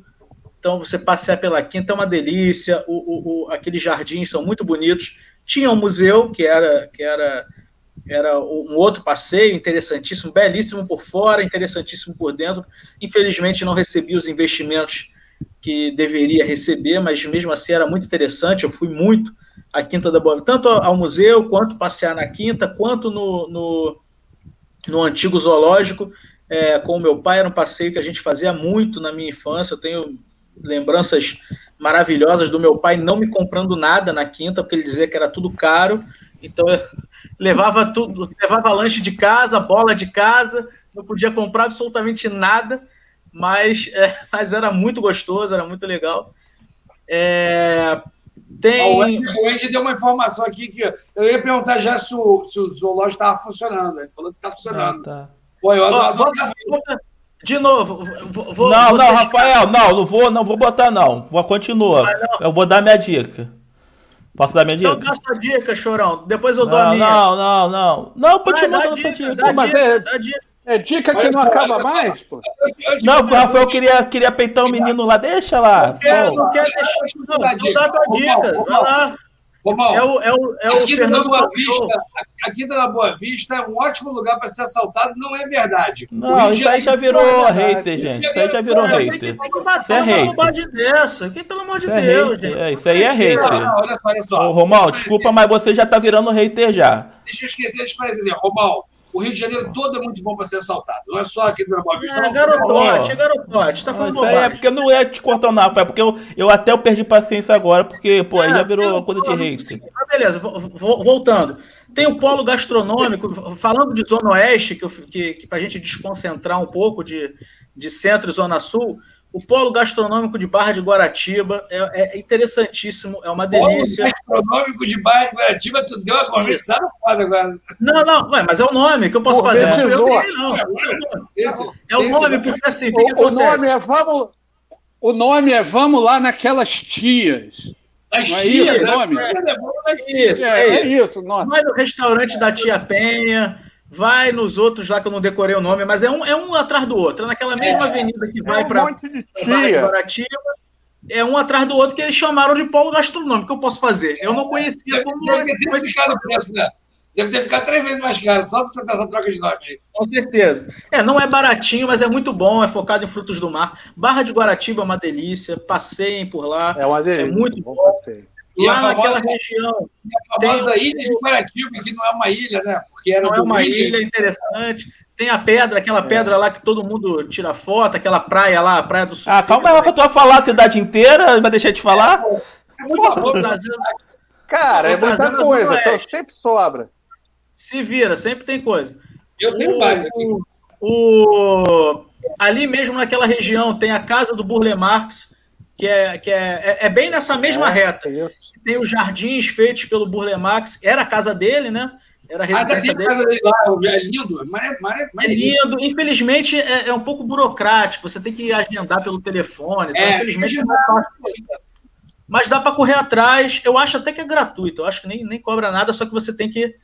então você passear pela Quinta é uma delícia. O, o, o, aqueles jardins são muito bonitos. Tinha um museu que era que era era um outro passeio interessantíssimo, belíssimo por fora, interessantíssimo por dentro. Infelizmente não recebi os investimentos que deveria receber, mas mesmo assim era muito interessante. Eu fui muito à Quinta da Boa tanto ao museu, quanto passear na Quinta, quanto no, no, no antigo zoológico. É, com o meu pai, era um passeio que a gente fazia muito na minha infância. Eu tenho lembranças maravilhosas do meu pai não me comprando nada na quinta, porque ele dizia que era tudo caro. Então eu levava tudo, levava lanche de casa, bola de casa, não podia comprar absolutamente nada mas, é, mas era muito gostoso, era muito legal. É, tem... O Andy deu uma informação aqui que eu ia perguntar já se o, se o zoológico estava funcionando. Ele falou que está funcionando. Ah, tá. Pô, eu adoro, de novo, vou, Não, não, Rafael, não, não vou, não vou botar, não. Vou continuar. Eu vou dar minha dica. Posso dar minha então dica? Então dá sua dica, chorão. Depois eu dou não, a minha. Não, não, não. Não, continua dando sua dica. Dá mas dica, é... dica. É dica que não acaba mais, pô. Não, o Rafael queria, queria peitar o um menino lá, deixa lá. Não quer, não quer deixar. Não, dá tua dica. Vai lá. Romão, é o, é o, é o aqui Fernando na Boa Vista, aqui na Boa Vista é um ótimo lugar para ser assaltado, não é verdade. Não, isso aí já virou hater, gente. Isso aí já virou hater. Isso é hater. Dessa. Que, pelo amor de é Deus, gente. É, isso aí é hater. olha só, olha só. Ô, Romão, desculpa, mas você já tá virando hater já. Deixa eu esquecer de esclarecer. Romão, o Rio de Janeiro todo é muito bom para ser assaltado. Não é só aqui do Boa Vista. É, garotote, é garotote. Tá falando Isso aí é porque não é te cortar não, Rafael, porque eu, eu até eu perdi paciência agora, porque, pô, aí já virou coisa de hate. Mas beleza, voltando. Tem o polo gastronômico, falando de Zona Oeste, que, que, que para a gente desconcentrar um pouco de, de centro e Zona Sul, o polo gastronômico de Barra de Guaratiba é, é interessantíssimo, é uma delícia. Polo gastronômico de Barra de Guaratiba, tu deu uma conversada foda agora. Não, não, mas é o nome que eu posso Pô, fazer. É, eu não. Esse, é o nome, porque assim, o, que, o nome é vamos, o nome é Vamos lá naquelas tias. As não tias, é isso, o nome? É, é, isso, é, é isso. Nome. Vai no restaurante da Tia Penha, vai nos outros lá que eu não decorei o nome, mas é um, é um atrás do outro. É naquela mesma é, avenida que vai é um para Guaratiba, é um atrás do outro que eles chamaram de polo gastronômico. que eu posso fazer? Eu não conhecia como. Deve ter mas... ficado o preço, né? Deve ter ficado três vezes mais caro, só por essa troca de nome aí. Com certeza. É, não é baratinho, mas é muito bom, é focado em frutos do mar. Barra de Guaratiba é uma delícia, passeiem por lá. É uma delícia. É muito bom. Passeio. E lá naquela região. a famosa tem... ilha de Guaratiba, que não é uma ilha, né? Porque era não é uma ilha interessante. Tem a pedra, aquela é. pedra lá que todo mundo tira foto, aquela praia lá, a praia do Sul. Ah, calma aí, que eu tô a falar a cidade inteira, vai deixar de falar? É, é muito bom, Brasil. Cara, é muita coisa, então sempre sobra. Se vira, sempre tem coisa. Eu tenho o, vários aqui. O, ali mesmo naquela região tem a casa do Burle Marx, que é, que é, é, é bem nessa mesma é, reta. Tem os jardins feitos pelo Burle Marx, era a casa dele, né? Era a residência dele. Casa dele lá, é lindo, mas é, mas é, mas é lindo. Infelizmente, é, é, um pouco burocrático. Você tem que agendar pelo telefone. Então, é, infelizmente, não é fácil. Mas dá para correr atrás. Eu acho até que é gratuito. Eu acho que nem, nem cobra nada, só que você tem que,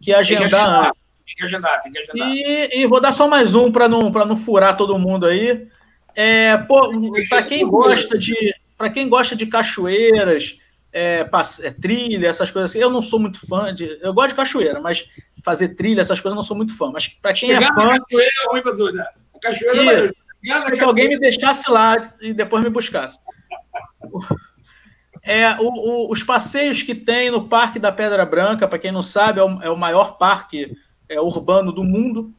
que agendar. Tem que agendar, tem que agendar. Tem que agendar. E, e vou dar só mais um para não, não furar todo mundo aí. É, para quem gosta de para quem gosta de cachoeiras, é, é, trilha, essas coisas assim. Eu não sou muito fã de. Eu gosto de cachoeira, mas fazer trilha, essas coisas, eu não sou muito fã. Mas para quem é Chegar é fã. cachoeira é ruim, Baduna. A cachoeira é Que alguém me deixasse lá e depois me buscasse. É, o, o, os passeios que tem no Parque da Pedra Branca, para quem não sabe, é o, é o maior parque é, urbano do mundo.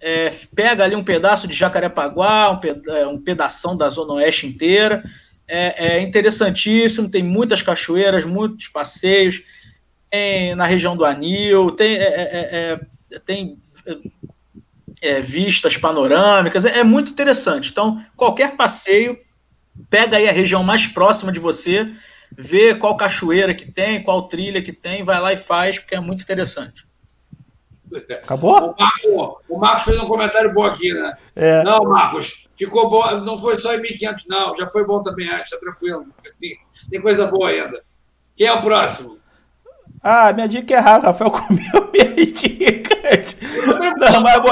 É, pega ali um pedaço de Jacarepaguá, um, peda é, um pedação da Zona Oeste inteira é, é interessantíssimo, tem muitas cachoeiras, muitos passeios, tem na região do Anil, tem, é, é, é tem vistas panorâmicas, é, muito interessante. Então, qualquer passeio, pega aí a região mais próxima de você, vê qual cachoeira que tem, qual trilha que tem, vai lá e faz, porque é muito interessante. Acabou? O Marcos, o Marcos fez um comentário bom aqui, né? É. Não, Marcos, ficou bom. Não foi só em 1.500, não. Já foi bom também antes, tá tranquilo. Tem coisa boa ainda. Quem é o próximo? Ah, minha dica é rara. Rafael comeu minhas dicas. Não, mas,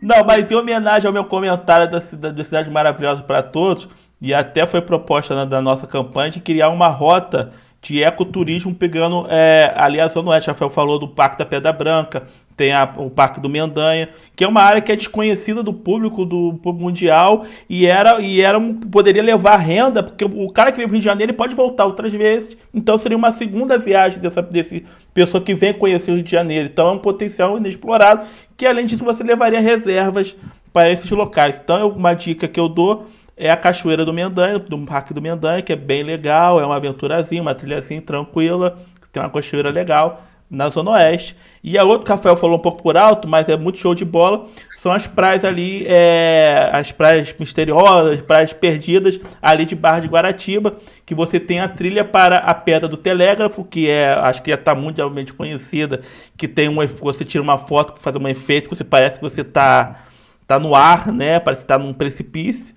não, mas em homenagem ao meu comentário da Cidade, da cidade Maravilhosa para Todos, e até foi proposta na, da nossa campanha de criar uma rota de ecoturismo pegando é, ali a Zona Oeste. Rafael falou do Parque da Pedra Branca, tem a, o Parque do Mendanha, que é uma área que é desconhecida do público do mundial e era e era um, poderia levar renda, porque o cara que vem para o Rio de Janeiro pode voltar outras vezes, então seria uma segunda viagem dessa desse pessoa que vem conhecer o Rio de Janeiro. Então é um potencial inexplorado que além disso você levaria reservas para esses locais. Então é uma dica que eu dou é a Cachoeira do Mendanha, do Parque do Mendanha, que é bem legal, é uma aventurazinha, uma trilhazinha tranquila, tem uma cachoeira legal na Zona Oeste. E a outra que o Rafael falou um pouco por alto, mas é muito show de bola, são as praias ali, é, as praias misteriosas, praias perdidas ali de Barra de Guaratiba, que você tem a trilha para a Pedra do Telégrafo, que é, acho que já está mundialmente conhecida, que tem uma, você tira uma foto fazer um efeito, que você parece que você está tá no ar, né, parece que está num precipício.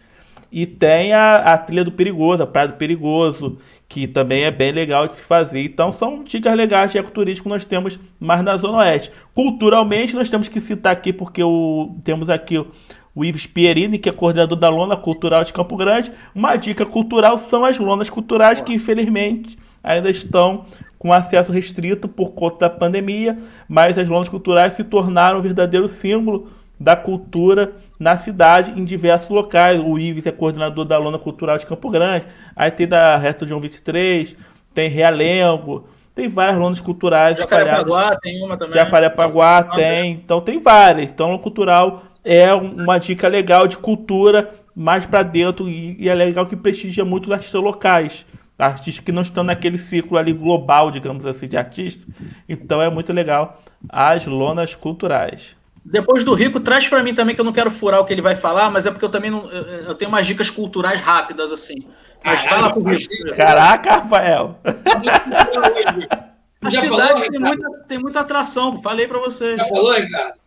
E tem a, a trilha do Perigoso, a Praia do Perigoso, que também é bem legal de se fazer. Então são dicas legais de ecoturismo que nós temos mais na Zona Oeste. Culturalmente, nós temos que citar aqui, porque o, temos aqui o, o Ives Pierini, que é coordenador da Lona Cultural de Campo Grande. Uma dica cultural são as lonas culturais que infelizmente ainda estão com acesso restrito por conta da pandemia, mas as lonas culturais se tornaram um verdadeiro símbolo da cultura na cidade, em diversos locais. O Ives é coordenador da Lona Cultural de Campo Grande, aí tem da Resto João 23, tem Realengo, tem várias lonas culturais Jacarepaguá tem uma também. Jacarepaguá tem, então tem várias. Então, Lona Cultural é uma dica legal de cultura mais para dentro e, e, é legal que prestigia muito os artistas locais. Artistas que não estão naquele círculo ali global, digamos assim, de artistas. Então é muito legal as lonas culturais. Depois do Rico, traz para mim também, que eu não quero furar o que ele vai falar, mas é porque eu também não. Eu tenho umas dicas culturais rápidas, assim. Mas Caralho, fala pro Rico. Caraca, Rafael! A Já cidade falou, tem, muita, tem muita atração, falei para você. Já falou, Ricardo?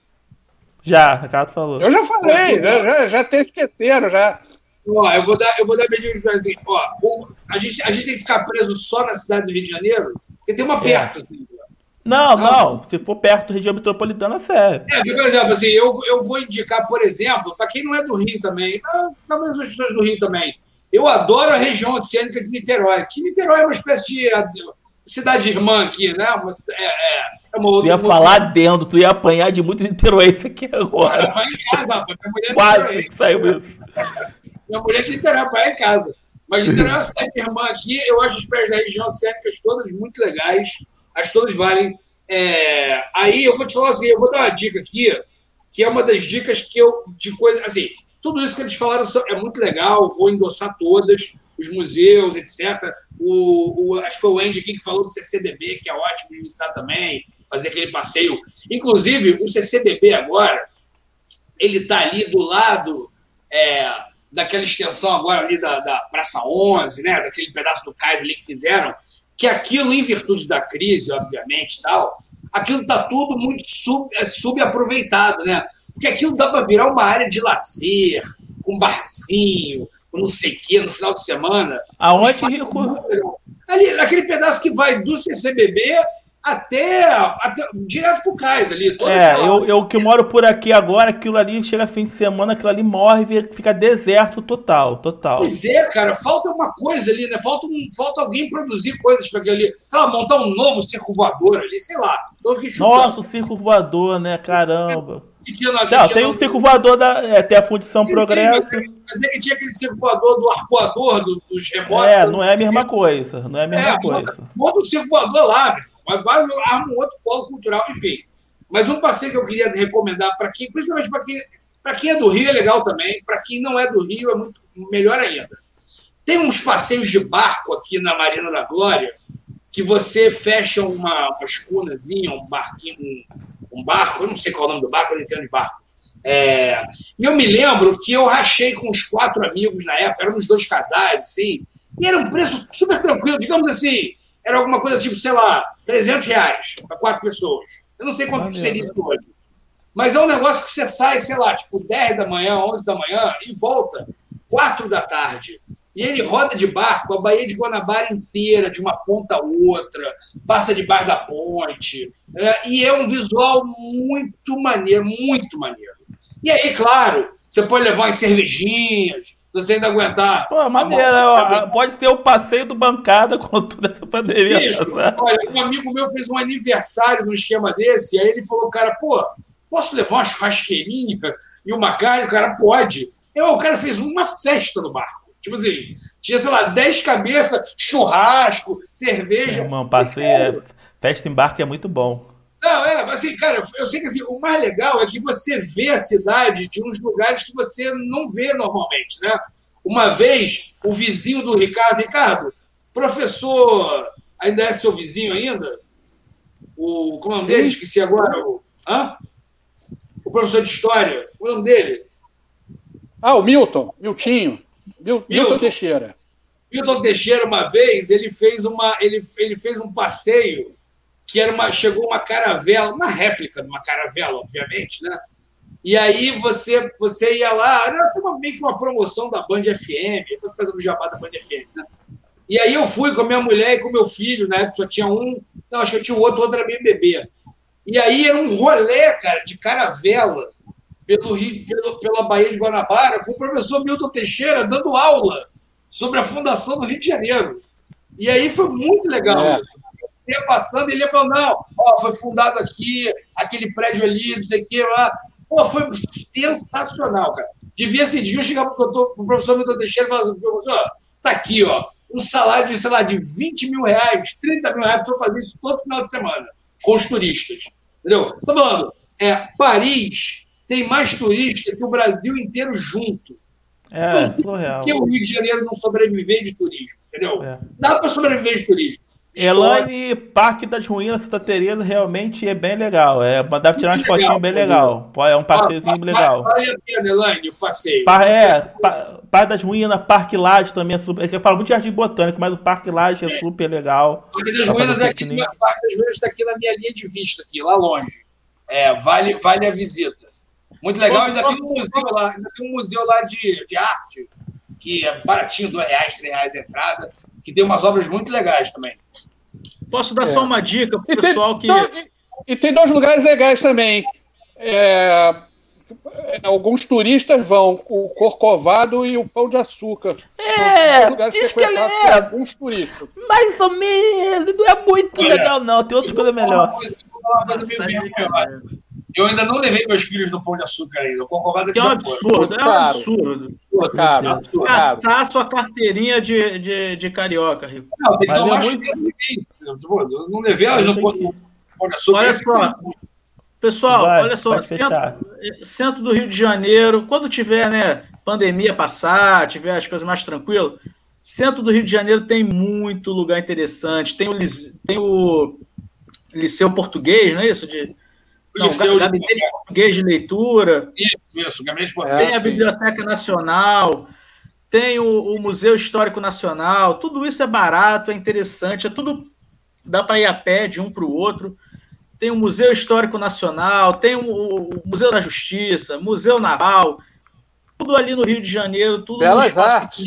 Já, Ricardo falou. Eu já falei, já, já, já até esqueceram, já. Ó, eu vou dar, eu vou dar medida de Brasil. Ó, a gente, a gente tem que ficar preso só na cidade do Rio de Janeiro, porque tem uma é. perto. Assim, não, não, Se for perto da região metropolitana, serve. É, por exemplo, assim, eu, eu vou indicar, por exemplo, para quem não é do Rio também, talvez as pessoas do Rio também. Eu adoro a região oceânica de Niterói, que Niterói é uma espécie de cidade irmã aqui, né? Uma, é, é, é uma outra, tu ia uma falar outra... dentro, tu ia apanhar de muito isso aqui agora. Apanhar em casa, rapaz. Minha mulher Quase saiu isso. Minha mulher de Niterói, apanhar em casa. Mas Niterói é uma cidade irmã aqui, eu acho as praias da região oceânicas todas muito legais as todas valem. É, aí eu vou te falar assim, eu vou dar uma dica aqui, que é uma das dicas que eu, de coisa, assim, tudo isso que eles falaram é muito legal, vou endossar todas, os museus, etc. O, o, acho que foi o Andy aqui que falou do CCDB, que é ótimo de visitar também, fazer aquele passeio. Inclusive, o CCDB agora, ele está ali do lado é, daquela extensão agora ali da, da Praça 11, né, daquele pedaço do cais ali que fizeram, que aquilo, em virtude da crise, obviamente, tal, aquilo está tudo muito sub, é, subaproveitado, né? Porque aquilo dá para virar uma área de lazer, com barzinho, com não sei o quê, no final de semana. Aonde, Rico? Ali, aquele pedaço que vai do CCBB até, até direto pro cais ali. é, aquela... eu, eu que moro por aqui agora, aquilo ali chega fim de semana, aquilo ali morre e fica deserto total, total. Pois é, cara, falta uma coisa ali, né? Falta, um, falta alguém produzir coisas para aquele ali, sei lá, montar um novo circo voador ali, sei lá. Tô aqui Nossa, o circo voador, né? Caramba. Que tinha, não, tem o circo voador da. É, tem a Fundição sim, Progresso. Sim, mas, é que tinha aquele circo voador do arcoador, do, dos remotos. É, não é a mesma coisa. Não é a mesma é, coisa. Monta o circo voador lá, meu mas vai arma um outro polo cultural, enfim. Mas um passeio que eu queria recomendar para quem, principalmente para quem, para quem é do Rio é legal também, para quem não é do Rio é muito melhor ainda. Tem uns passeios de barco aqui na Marina da Glória que você fecha uma, uma escunazinha, um barquinho, um, um, barco, eu não sei qual é o nome do barco, eu não entendo de barco. É, e eu me lembro que eu rachei com os quatro amigos na época, éramos dois casais, assim, e era um preço super tranquilo, digamos assim, era alguma coisa tipo, sei lá, 300 reais para quatro pessoas. Eu não sei quanto ah, seria isso hoje. Mas é um negócio que você sai, sei lá, tipo 10 da manhã, 11 da manhã e volta 4 da tarde. E ele roda de barco a Baía de Guanabara inteira, de uma ponta a outra, passa debaixo da ponte. É, e é um visual muito maneiro, muito maneiro. E aí, claro, você pode levar umas cervejinhas, se você ainda aguentar. Pô, maneira, pode ser o passeio do bancada com toda essa pandemia. Isso, olha, um amigo meu fez um aniversário num esquema desse, e aí ele falou, cara, pô, posso levar uma churrasqueirinha e uma carne? O cara, pode. Eu, o cara fez uma festa no barco. Tipo assim, tinha, sei lá, 10 cabeças, churrasco, cerveja. Irmão, passeio, é, festa em barco é muito bom. Não, é, assim, cara, eu sei que assim, o mais legal é que você vê a cidade de uns lugares que você não vê normalmente, né? Uma vez, o vizinho do Ricardo, Ricardo, professor, ainda é seu vizinho ainda? O, como é o nome dele? Esqueci agora. O, hã? o professor de História, é o nome dele? Ah, o Milton, Miltinho. Milton, Milton Teixeira. Milton Teixeira, uma vez, ele fez, uma, ele, ele fez um passeio que era uma, chegou uma caravela, uma réplica de uma caravela, obviamente, né? E aí você, você ia lá, era uma, meio que uma promoção da Band FM, eu estou fazendo o jabá da Band FM, né? E aí eu fui com a minha mulher e com meu filho, na época só tinha um, não, acho que eu tinha o outro, o outro era bem bebê. E aí era um rolê, cara, de caravela pelo Rio, pelo, pela Baía de Guanabara, com o professor Milton Teixeira dando aula sobre a fundação do Rio de Janeiro. E aí foi muito legal é. isso ia passando ele ia falando, não, ó, foi fundado aqui, aquele prédio ali, não sei o que lá. Pô, foi sensacional, cara. Devia ser dia chegar para o professor Milton Teixeira e falar assim, professor, tá aqui, ó, um salário de, sei lá, de 20 mil reais, 30 mil reais, para fazer isso todo final de semana, com os turistas. Entendeu? Tô falando, é, Paris tem mais turistas que o Brasil inteiro junto. É, surreal. Por que o Rio de Janeiro não sobreviver de turismo? Entendeu? É. Dá para sobreviver de turismo. Elane, Parque das Ruínas, Santa Teresa, realmente é bem legal. É, dá pra tirar umas fotinhas bem legal. É um passeiozinho ah, legal. Vale a pena, Elane, o passeio. Pa, é, pa, Parque das Ruínas, Parque Laje também é super. Eu falo muito de jardim botânico, mas o Parque Laje é, é. super legal. Parque das Ruínas é aqui, Parque das Ruínas está aqui na minha linha de vista, aqui, lá longe. É, vale, vale a visita. Muito legal, ainda tem um museu lá, ainda tem um museu lá de, de arte, que é baratinho, dois reais, três reais a entrada, que tem umas obras muito legais também. Posso dar é. só uma dica para o pessoal que. e, e, tem dois lugares legais também. É, alguns turistas vão, o Corcovado e o Pão de Açúcar. É, diz que ele é. Alguns turistas. Mais ou menos, não é muito Olha, legal, não. Tem outras coisas melhor. Eu ainda não levei meus filhos no Pão de Açúcar ainda. O Corcovado é, é um absurdo, é um absurdo. Cara, é absurdo. Caçar sua carteirinha de, de, de carioca, Rico. Não, tem que tomar é muito... Não levei elas no Pão de Açúcar. Olha só. Pessoal, vai, olha só, centro, centro, do Rio de Janeiro, quando tiver, né, pandemia passar, tiver as coisas mais tranquilas, centro do Rio de Janeiro tem muito lugar interessante. Tem o, tem o Liceu Português, não é isso? De, não, Liceu gabinete de português de leitura. Isso, isso, gabinete de português. Tem a Biblioteca Nacional, tem o, o, Museu Histórico Nacional, tudo isso é barato, é interessante, é tudo. Dá para ir a pé de um para o outro. tem o Museu Histórico Nacional, tem o, o Museu da Justiça, Museu Naval, tudo ali no Rio de Janeiro, tudo Belas Artes.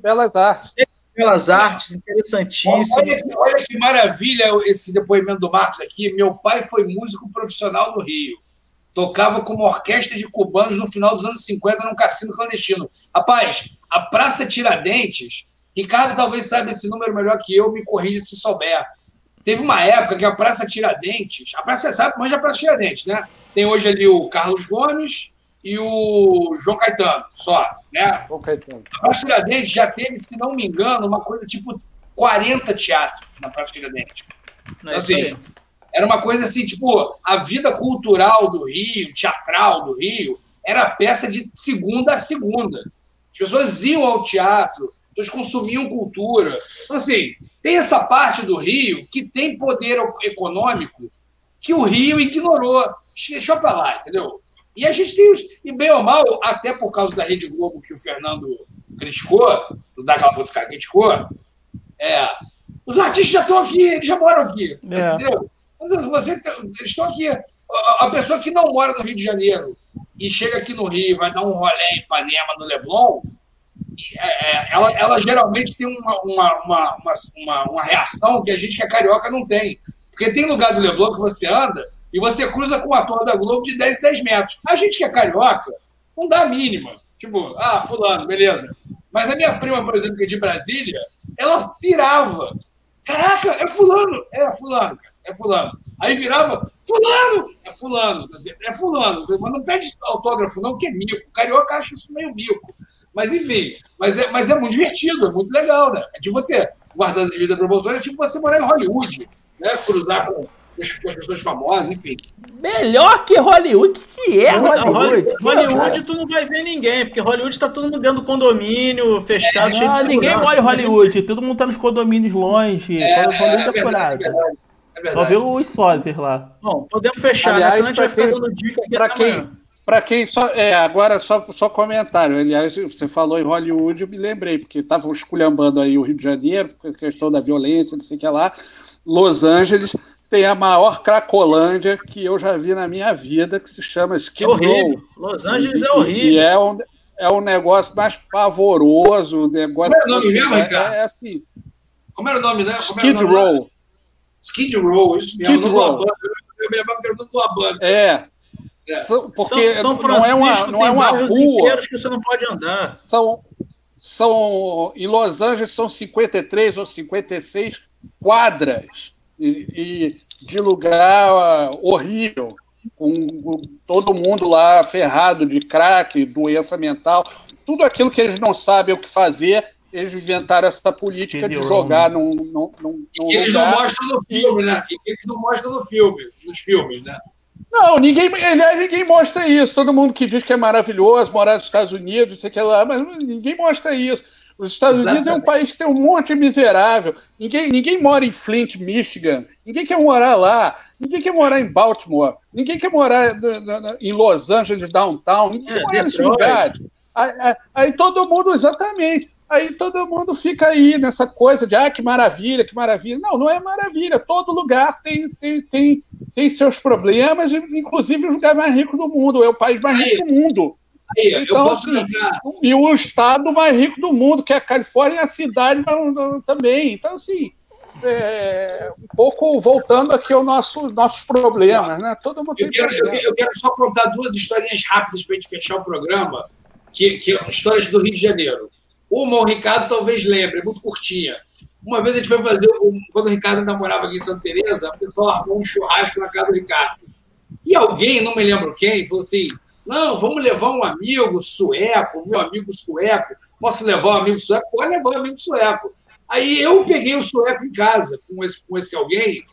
Belas Artes. Tem Belas Artes, interessantíssimo. Olha, olha, que maravilha esse depoimento do Marcos aqui. Meu pai foi músico profissional no Rio. Tocava como orquestra de cubanos no final dos anos 50 num cassino clandestino. Rapaz, a Praça Tiradentes, Ricardo talvez saiba esse número melhor que eu, me corrija se souber. Teve uma época que a Praça Tiradentes, a Praça, sabe, manja a Praça Tiradentes, né? Tem hoje ali o Carlos Gomes e o João Caetano, só, né? Caetano. A Praça Tiradentes já teve, se não me engano, uma coisa tipo 40 teatros na Praça Tiradentes. Então, assim, era uma coisa assim, tipo, a vida cultural do Rio, teatral do Rio, era peça de segunda a segunda. As pessoas iam ao teatro, eles consumiam cultura. Então, assim, tem essa parte do Rio que tem poder econômico que o Rio ignorou. Deixou para lá, entendeu? E a gente tem os. E bem ou mal, até por causa da Rede Globo que o Fernando criticou, da Galvão do criticou, é, os artistas já estão aqui, eles já moram aqui. É. Entendeu? Você, eles estão aqui. A pessoa que não mora no Rio de Janeiro e chega aqui no Rio, vai dar um rolê em Ipanema, no Leblon, é, é, ela, ela geralmente tem uma, uma, uma, uma, uma reação que a gente que é carioca não tem. Porque tem lugar do Leblon que você anda e você cruza com o ator da Globo de 10 10 metros. A gente que é carioca não dá a mínima. Tipo, ah, fulano, beleza. Mas a minha prima, por exemplo, que é de Brasília, ela pirava. Caraca, é fulano. É fulano, cara. É fulano. Aí virava, fulano! É fulano. É fulano. Mas não pede autógrafo não, que é mico. O carioca acha isso meio mico. Mas enfim, mas é, mas é muito divertido, é muito legal, né? É tipo você, guardando as devidas proporções, é tipo você morar em Hollywood, né? Cruzar com, com as pessoas famosas, enfim. Melhor que Hollywood, que é Hollywood? Hollywood, tu não vai ver ninguém, porque Hollywood tá todo mundo dentro do condomínio, fechado, é, cheio não, de Ninguém mora em Hollywood, todo mundo tá nos condomínios longe. É, Hollywood é, é, verdade, é Só vê os sócios lá. Bom, podemos fechar, Aliás, né? Senão a gente vai ficar dando dica aqui pra quem, para quem só. É, agora só, só comentário. Aliás, você falou em Hollywood, eu me lembrei, porque estavam esculhambando aí o Rio de Janeiro, por a questão da violência, não sei o que lá. Los Angeles tem a maior cracolândia que eu já vi na minha vida, que se chama Skid Row. É Los Angeles é horrível. E é um, é um negócio mais pavoroso. Negócio Como era o nome mesmo, Ricardo? É, é assim. Como era o nome, né? Skid Row. Skid Row, isso mesmo. Skid Row. Eu me lembro que era uma banda. É. É. São, porque São, São não é uma, não é uma rua. que você não pode andar. São, são, em Los Angeles são 53 ou 56 quadras e, e de lugar horrível, com todo mundo lá ferrado de crack, doença mental, tudo aquilo que eles não sabem o que fazer, eles inventaram essa política de jogar num, num, num, num e eles não mostram no filme, né? E eles não mostram no filme, nos filmes, né? Não, ninguém, ninguém mostra isso. Todo mundo que diz que é maravilhoso morar nos Estados Unidos, sei que lá, mas ninguém mostra isso. Os Estados Exatamente. Unidos é um país que tem um monte de miserável. Ninguém, ninguém mora em Flint, Michigan. Ninguém quer morar lá. Ninguém quer morar em Baltimore. Ninguém quer morar em Los Angeles, downtown. Ninguém é, quer morar nesse lugar. Aí, aí, aí, todo mundo, exatamente. Aí todo mundo fica aí nessa coisa de ah, que maravilha, que maravilha. Não, não é maravilha. Todo lugar tem, tem, tem, tem seus problemas, inclusive o lugar mais rico do mundo, é o país mais rico do mundo. Aí, então, assim, e o estado mais rico do mundo, que é a Califórnia, e a cidade também. Então, assim, é, um pouco voltando aqui aos nosso, nossos problemas, né? Todo mundo eu, quero, problema. eu, eu, quero só contar duas historinhas rápidas para a gente fechar o programa, que, que histórias do Rio de Janeiro. Uma o Ricardo talvez lembre, é muito curtinha. Uma vez a gente foi fazer, quando o Ricardo namorava aqui em Santa Teresa, o pessoal armou um churrasco na casa do Ricardo. E alguém, não me lembro quem, falou assim: não, vamos levar um amigo sueco, meu amigo sueco. Posso levar um amigo sueco? Pode levar um amigo sueco. Aí eu peguei o sueco em casa com esse, com esse alguém,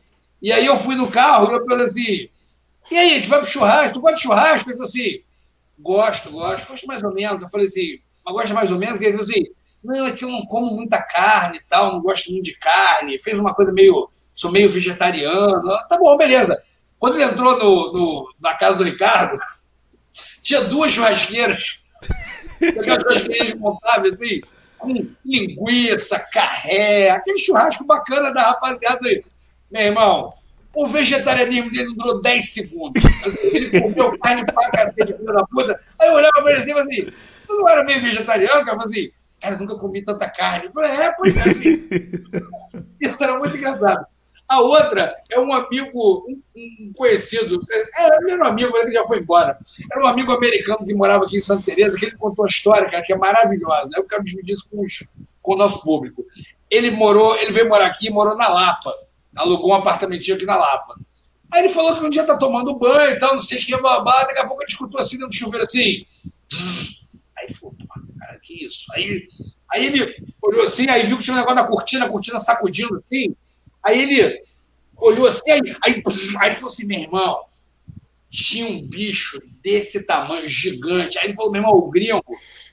e aí eu fui no carro e eu falei assim: e aí, a gente vai pro churrasco? Tu gosta de churrasco? Ele falou assim: gosto, gosto, gosto mais ou menos. Eu falei assim: mas gosta mais ou menos, ele falou assim, não, é que eu não como muita carne e tal, não gosto muito de carne, fez uma coisa meio, sou meio vegetariano, tá bom, beleza. Quando ele entrou no, no na casa do Ricardo, tinha duas churrasqueiras, aquelas churrasqueiras montáveis, assim, com linguiça, carré, aquele churrasco bacana da rapaziada aí. Meu irmão, O vegetarianismo dele durou 10 segundos. Assim, ele comeu carne pra cacete, filho da puta. Aí eu olhava pra ele assim, assim, tu não era meio vegetariano? Cara, eu falei assim, cara, eu nunca comi tanta carne. Eu falei, é, pois é, assim. Isso era muito engraçado. A outra é um amigo, um, conhecido, é, ele era um amigo, mas ele já foi embora. Era um amigo americano que morava aqui em Santa Teresa, que ele contou a história, cara, que é maravilhosa. Eu quero dividir isso com, os, com o nosso público. Ele morou, ele veio morar aqui, morou na Lapa, alugou um apartamentinho aqui na Lapa. Aí ele falou que um dia tá tomando banho e tal, não sei o que, babá, daqui a pouco ele escutou assim dentro do chuveiro assim. Aí ele falou, cara, que isso? Aí, aí ele olhou assim, aí viu que tinha um negócio na cortina, a cortina sacudindo assim. Aí ele olhou assim, aí, aí, aí falou assim, meu irmão, tinha um bicho desse tamanho, gigante. Aí ele falou, meu irmão, o gringo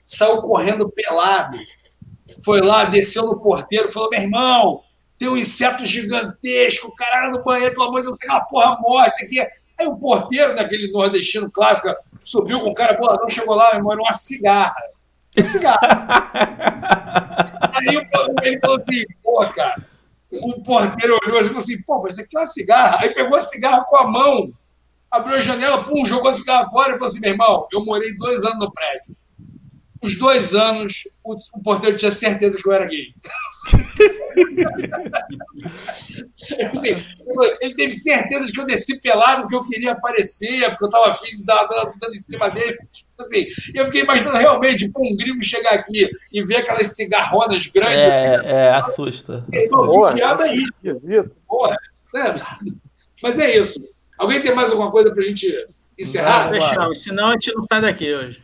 saiu correndo pelado. Foi lá, desceu no porteiro, falou, meu irmão, tem um inseto gigantesco, caralho, no banheiro, pelo amor de Deus, uma porra morte, isso aqui. Aí o porteiro, daquele nordestino clássico, subiu com o cara, pô, não chegou lá, meu irmão, era uma cigarra. Uma cigarra. Aí ele falou assim, pô, cara, o porteiro olhou e falou assim: pô, mas isso aqui é uma cigarra. Aí pegou a cigarra com a mão, abriu a janela, pum, jogou a cigarra fora e falou assim: meu irmão, eu morei dois anos no prédio. Os dois anos, o, o porteiro tinha certeza que eu era gay. assim, ele teve certeza de que eu desci pelado porque eu queria aparecer, porque eu estava afim de dar dando em cima dele. Assim, eu fiquei imaginando realmente pô, um gringo chegar aqui e ver aquelas cigarronas grandes. É, assim, é assusta. Porra, que diabo é isso? Porra, é, mas é isso. Alguém tem mais alguma coisa para a gente encerrar? Fechamos, senão a gente não sai daqui hoje.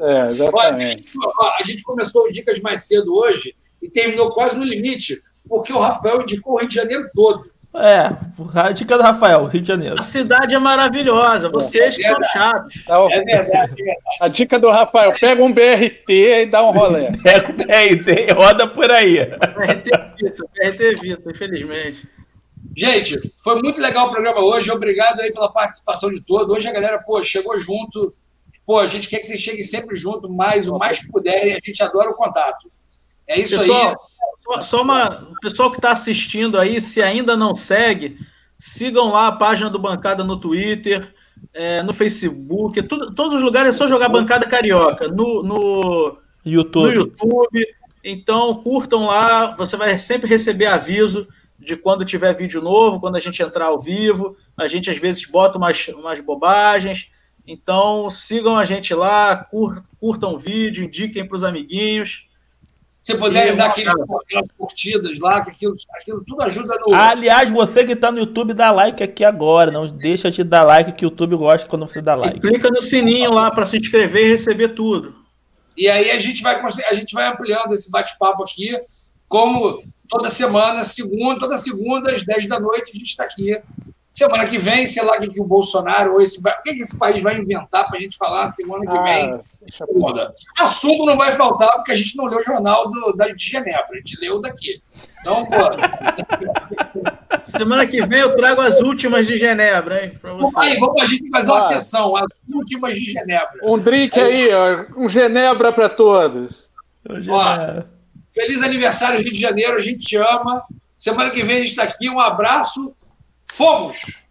É, exatamente. Olha, a, gente, a gente começou o Dicas mais cedo hoje e terminou quase no limite, porque o Rafael indicou o Rio de Janeiro todo. É, a dica do Rafael, Rio de Janeiro. A cidade é maravilhosa, vocês é que são chatos. É verdade, é verdade. A dica do Rafael, pega um BRT e dá um rolê. Pega o BRT e roda por aí. BRT Vita, BRT Vita, infelizmente. Gente, foi muito legal o programa hoje. Obrigado aí pela participação de todos. Hoje a galera, pô, chegou junto. Pô, a gente quer que vocês cheguem sempre junto, mais o mais que puderem. A gente adora o contato. É isso Pessoal, aí. Só, só uma. O pessoal que está assistindo aí, se ainda não segue, sigam lá a página do Bancada no Twitter, é, no Facebook, tudo, todos os lugares é só jogar Bancada Carioca. No, no, YouTube. no YouTube. Então, curtam lá, você vai sempre receber aviso de quando tiver vídeo novo, quando a gente entrar ao vivo. A gente às vezes bota umas, umas bobagens. Então, sigam a gente lá, cur, curtam o vídeo, indiquem para os amiguinhos. Se puderem dar aqueles, aquelas curtidas lá, que aquilo, aquilo tudo ajuda no. Aliás, você que está no YouTube, dá like aqui agora. Não deixa de dar like, que o YouTube gosta quando você dá like. E clica no sininho lá para se inscrever e receber tudo. E aí a gente vai, a gente vai ampliando esse bate-papo aqui, como toda semana, segunda, toda segunda, às 10 da noite, a gente está aqui. Semana que vem, sei lá o que, que o Bolsonaro ou esse, o que, que esse país vai inventar para a gente falar semana que vem. Ah, Assunto não vai faltar, porque a gente não leu o jornal do, da, de Genebra, a gente leu daqui. Então, pô. Semana que vem eu trago as últimas de Genebra, hein? Pra você. Aí, vamos a gente fazer uma ah. sessão, as últimas de Genebra. Um drink aí, ó, um Genebra para todos. Ó, feliz aniversário, Rio de Janeiro, a gente te ama. Semana que vem a gente está aqui. Um abraço. Fomos!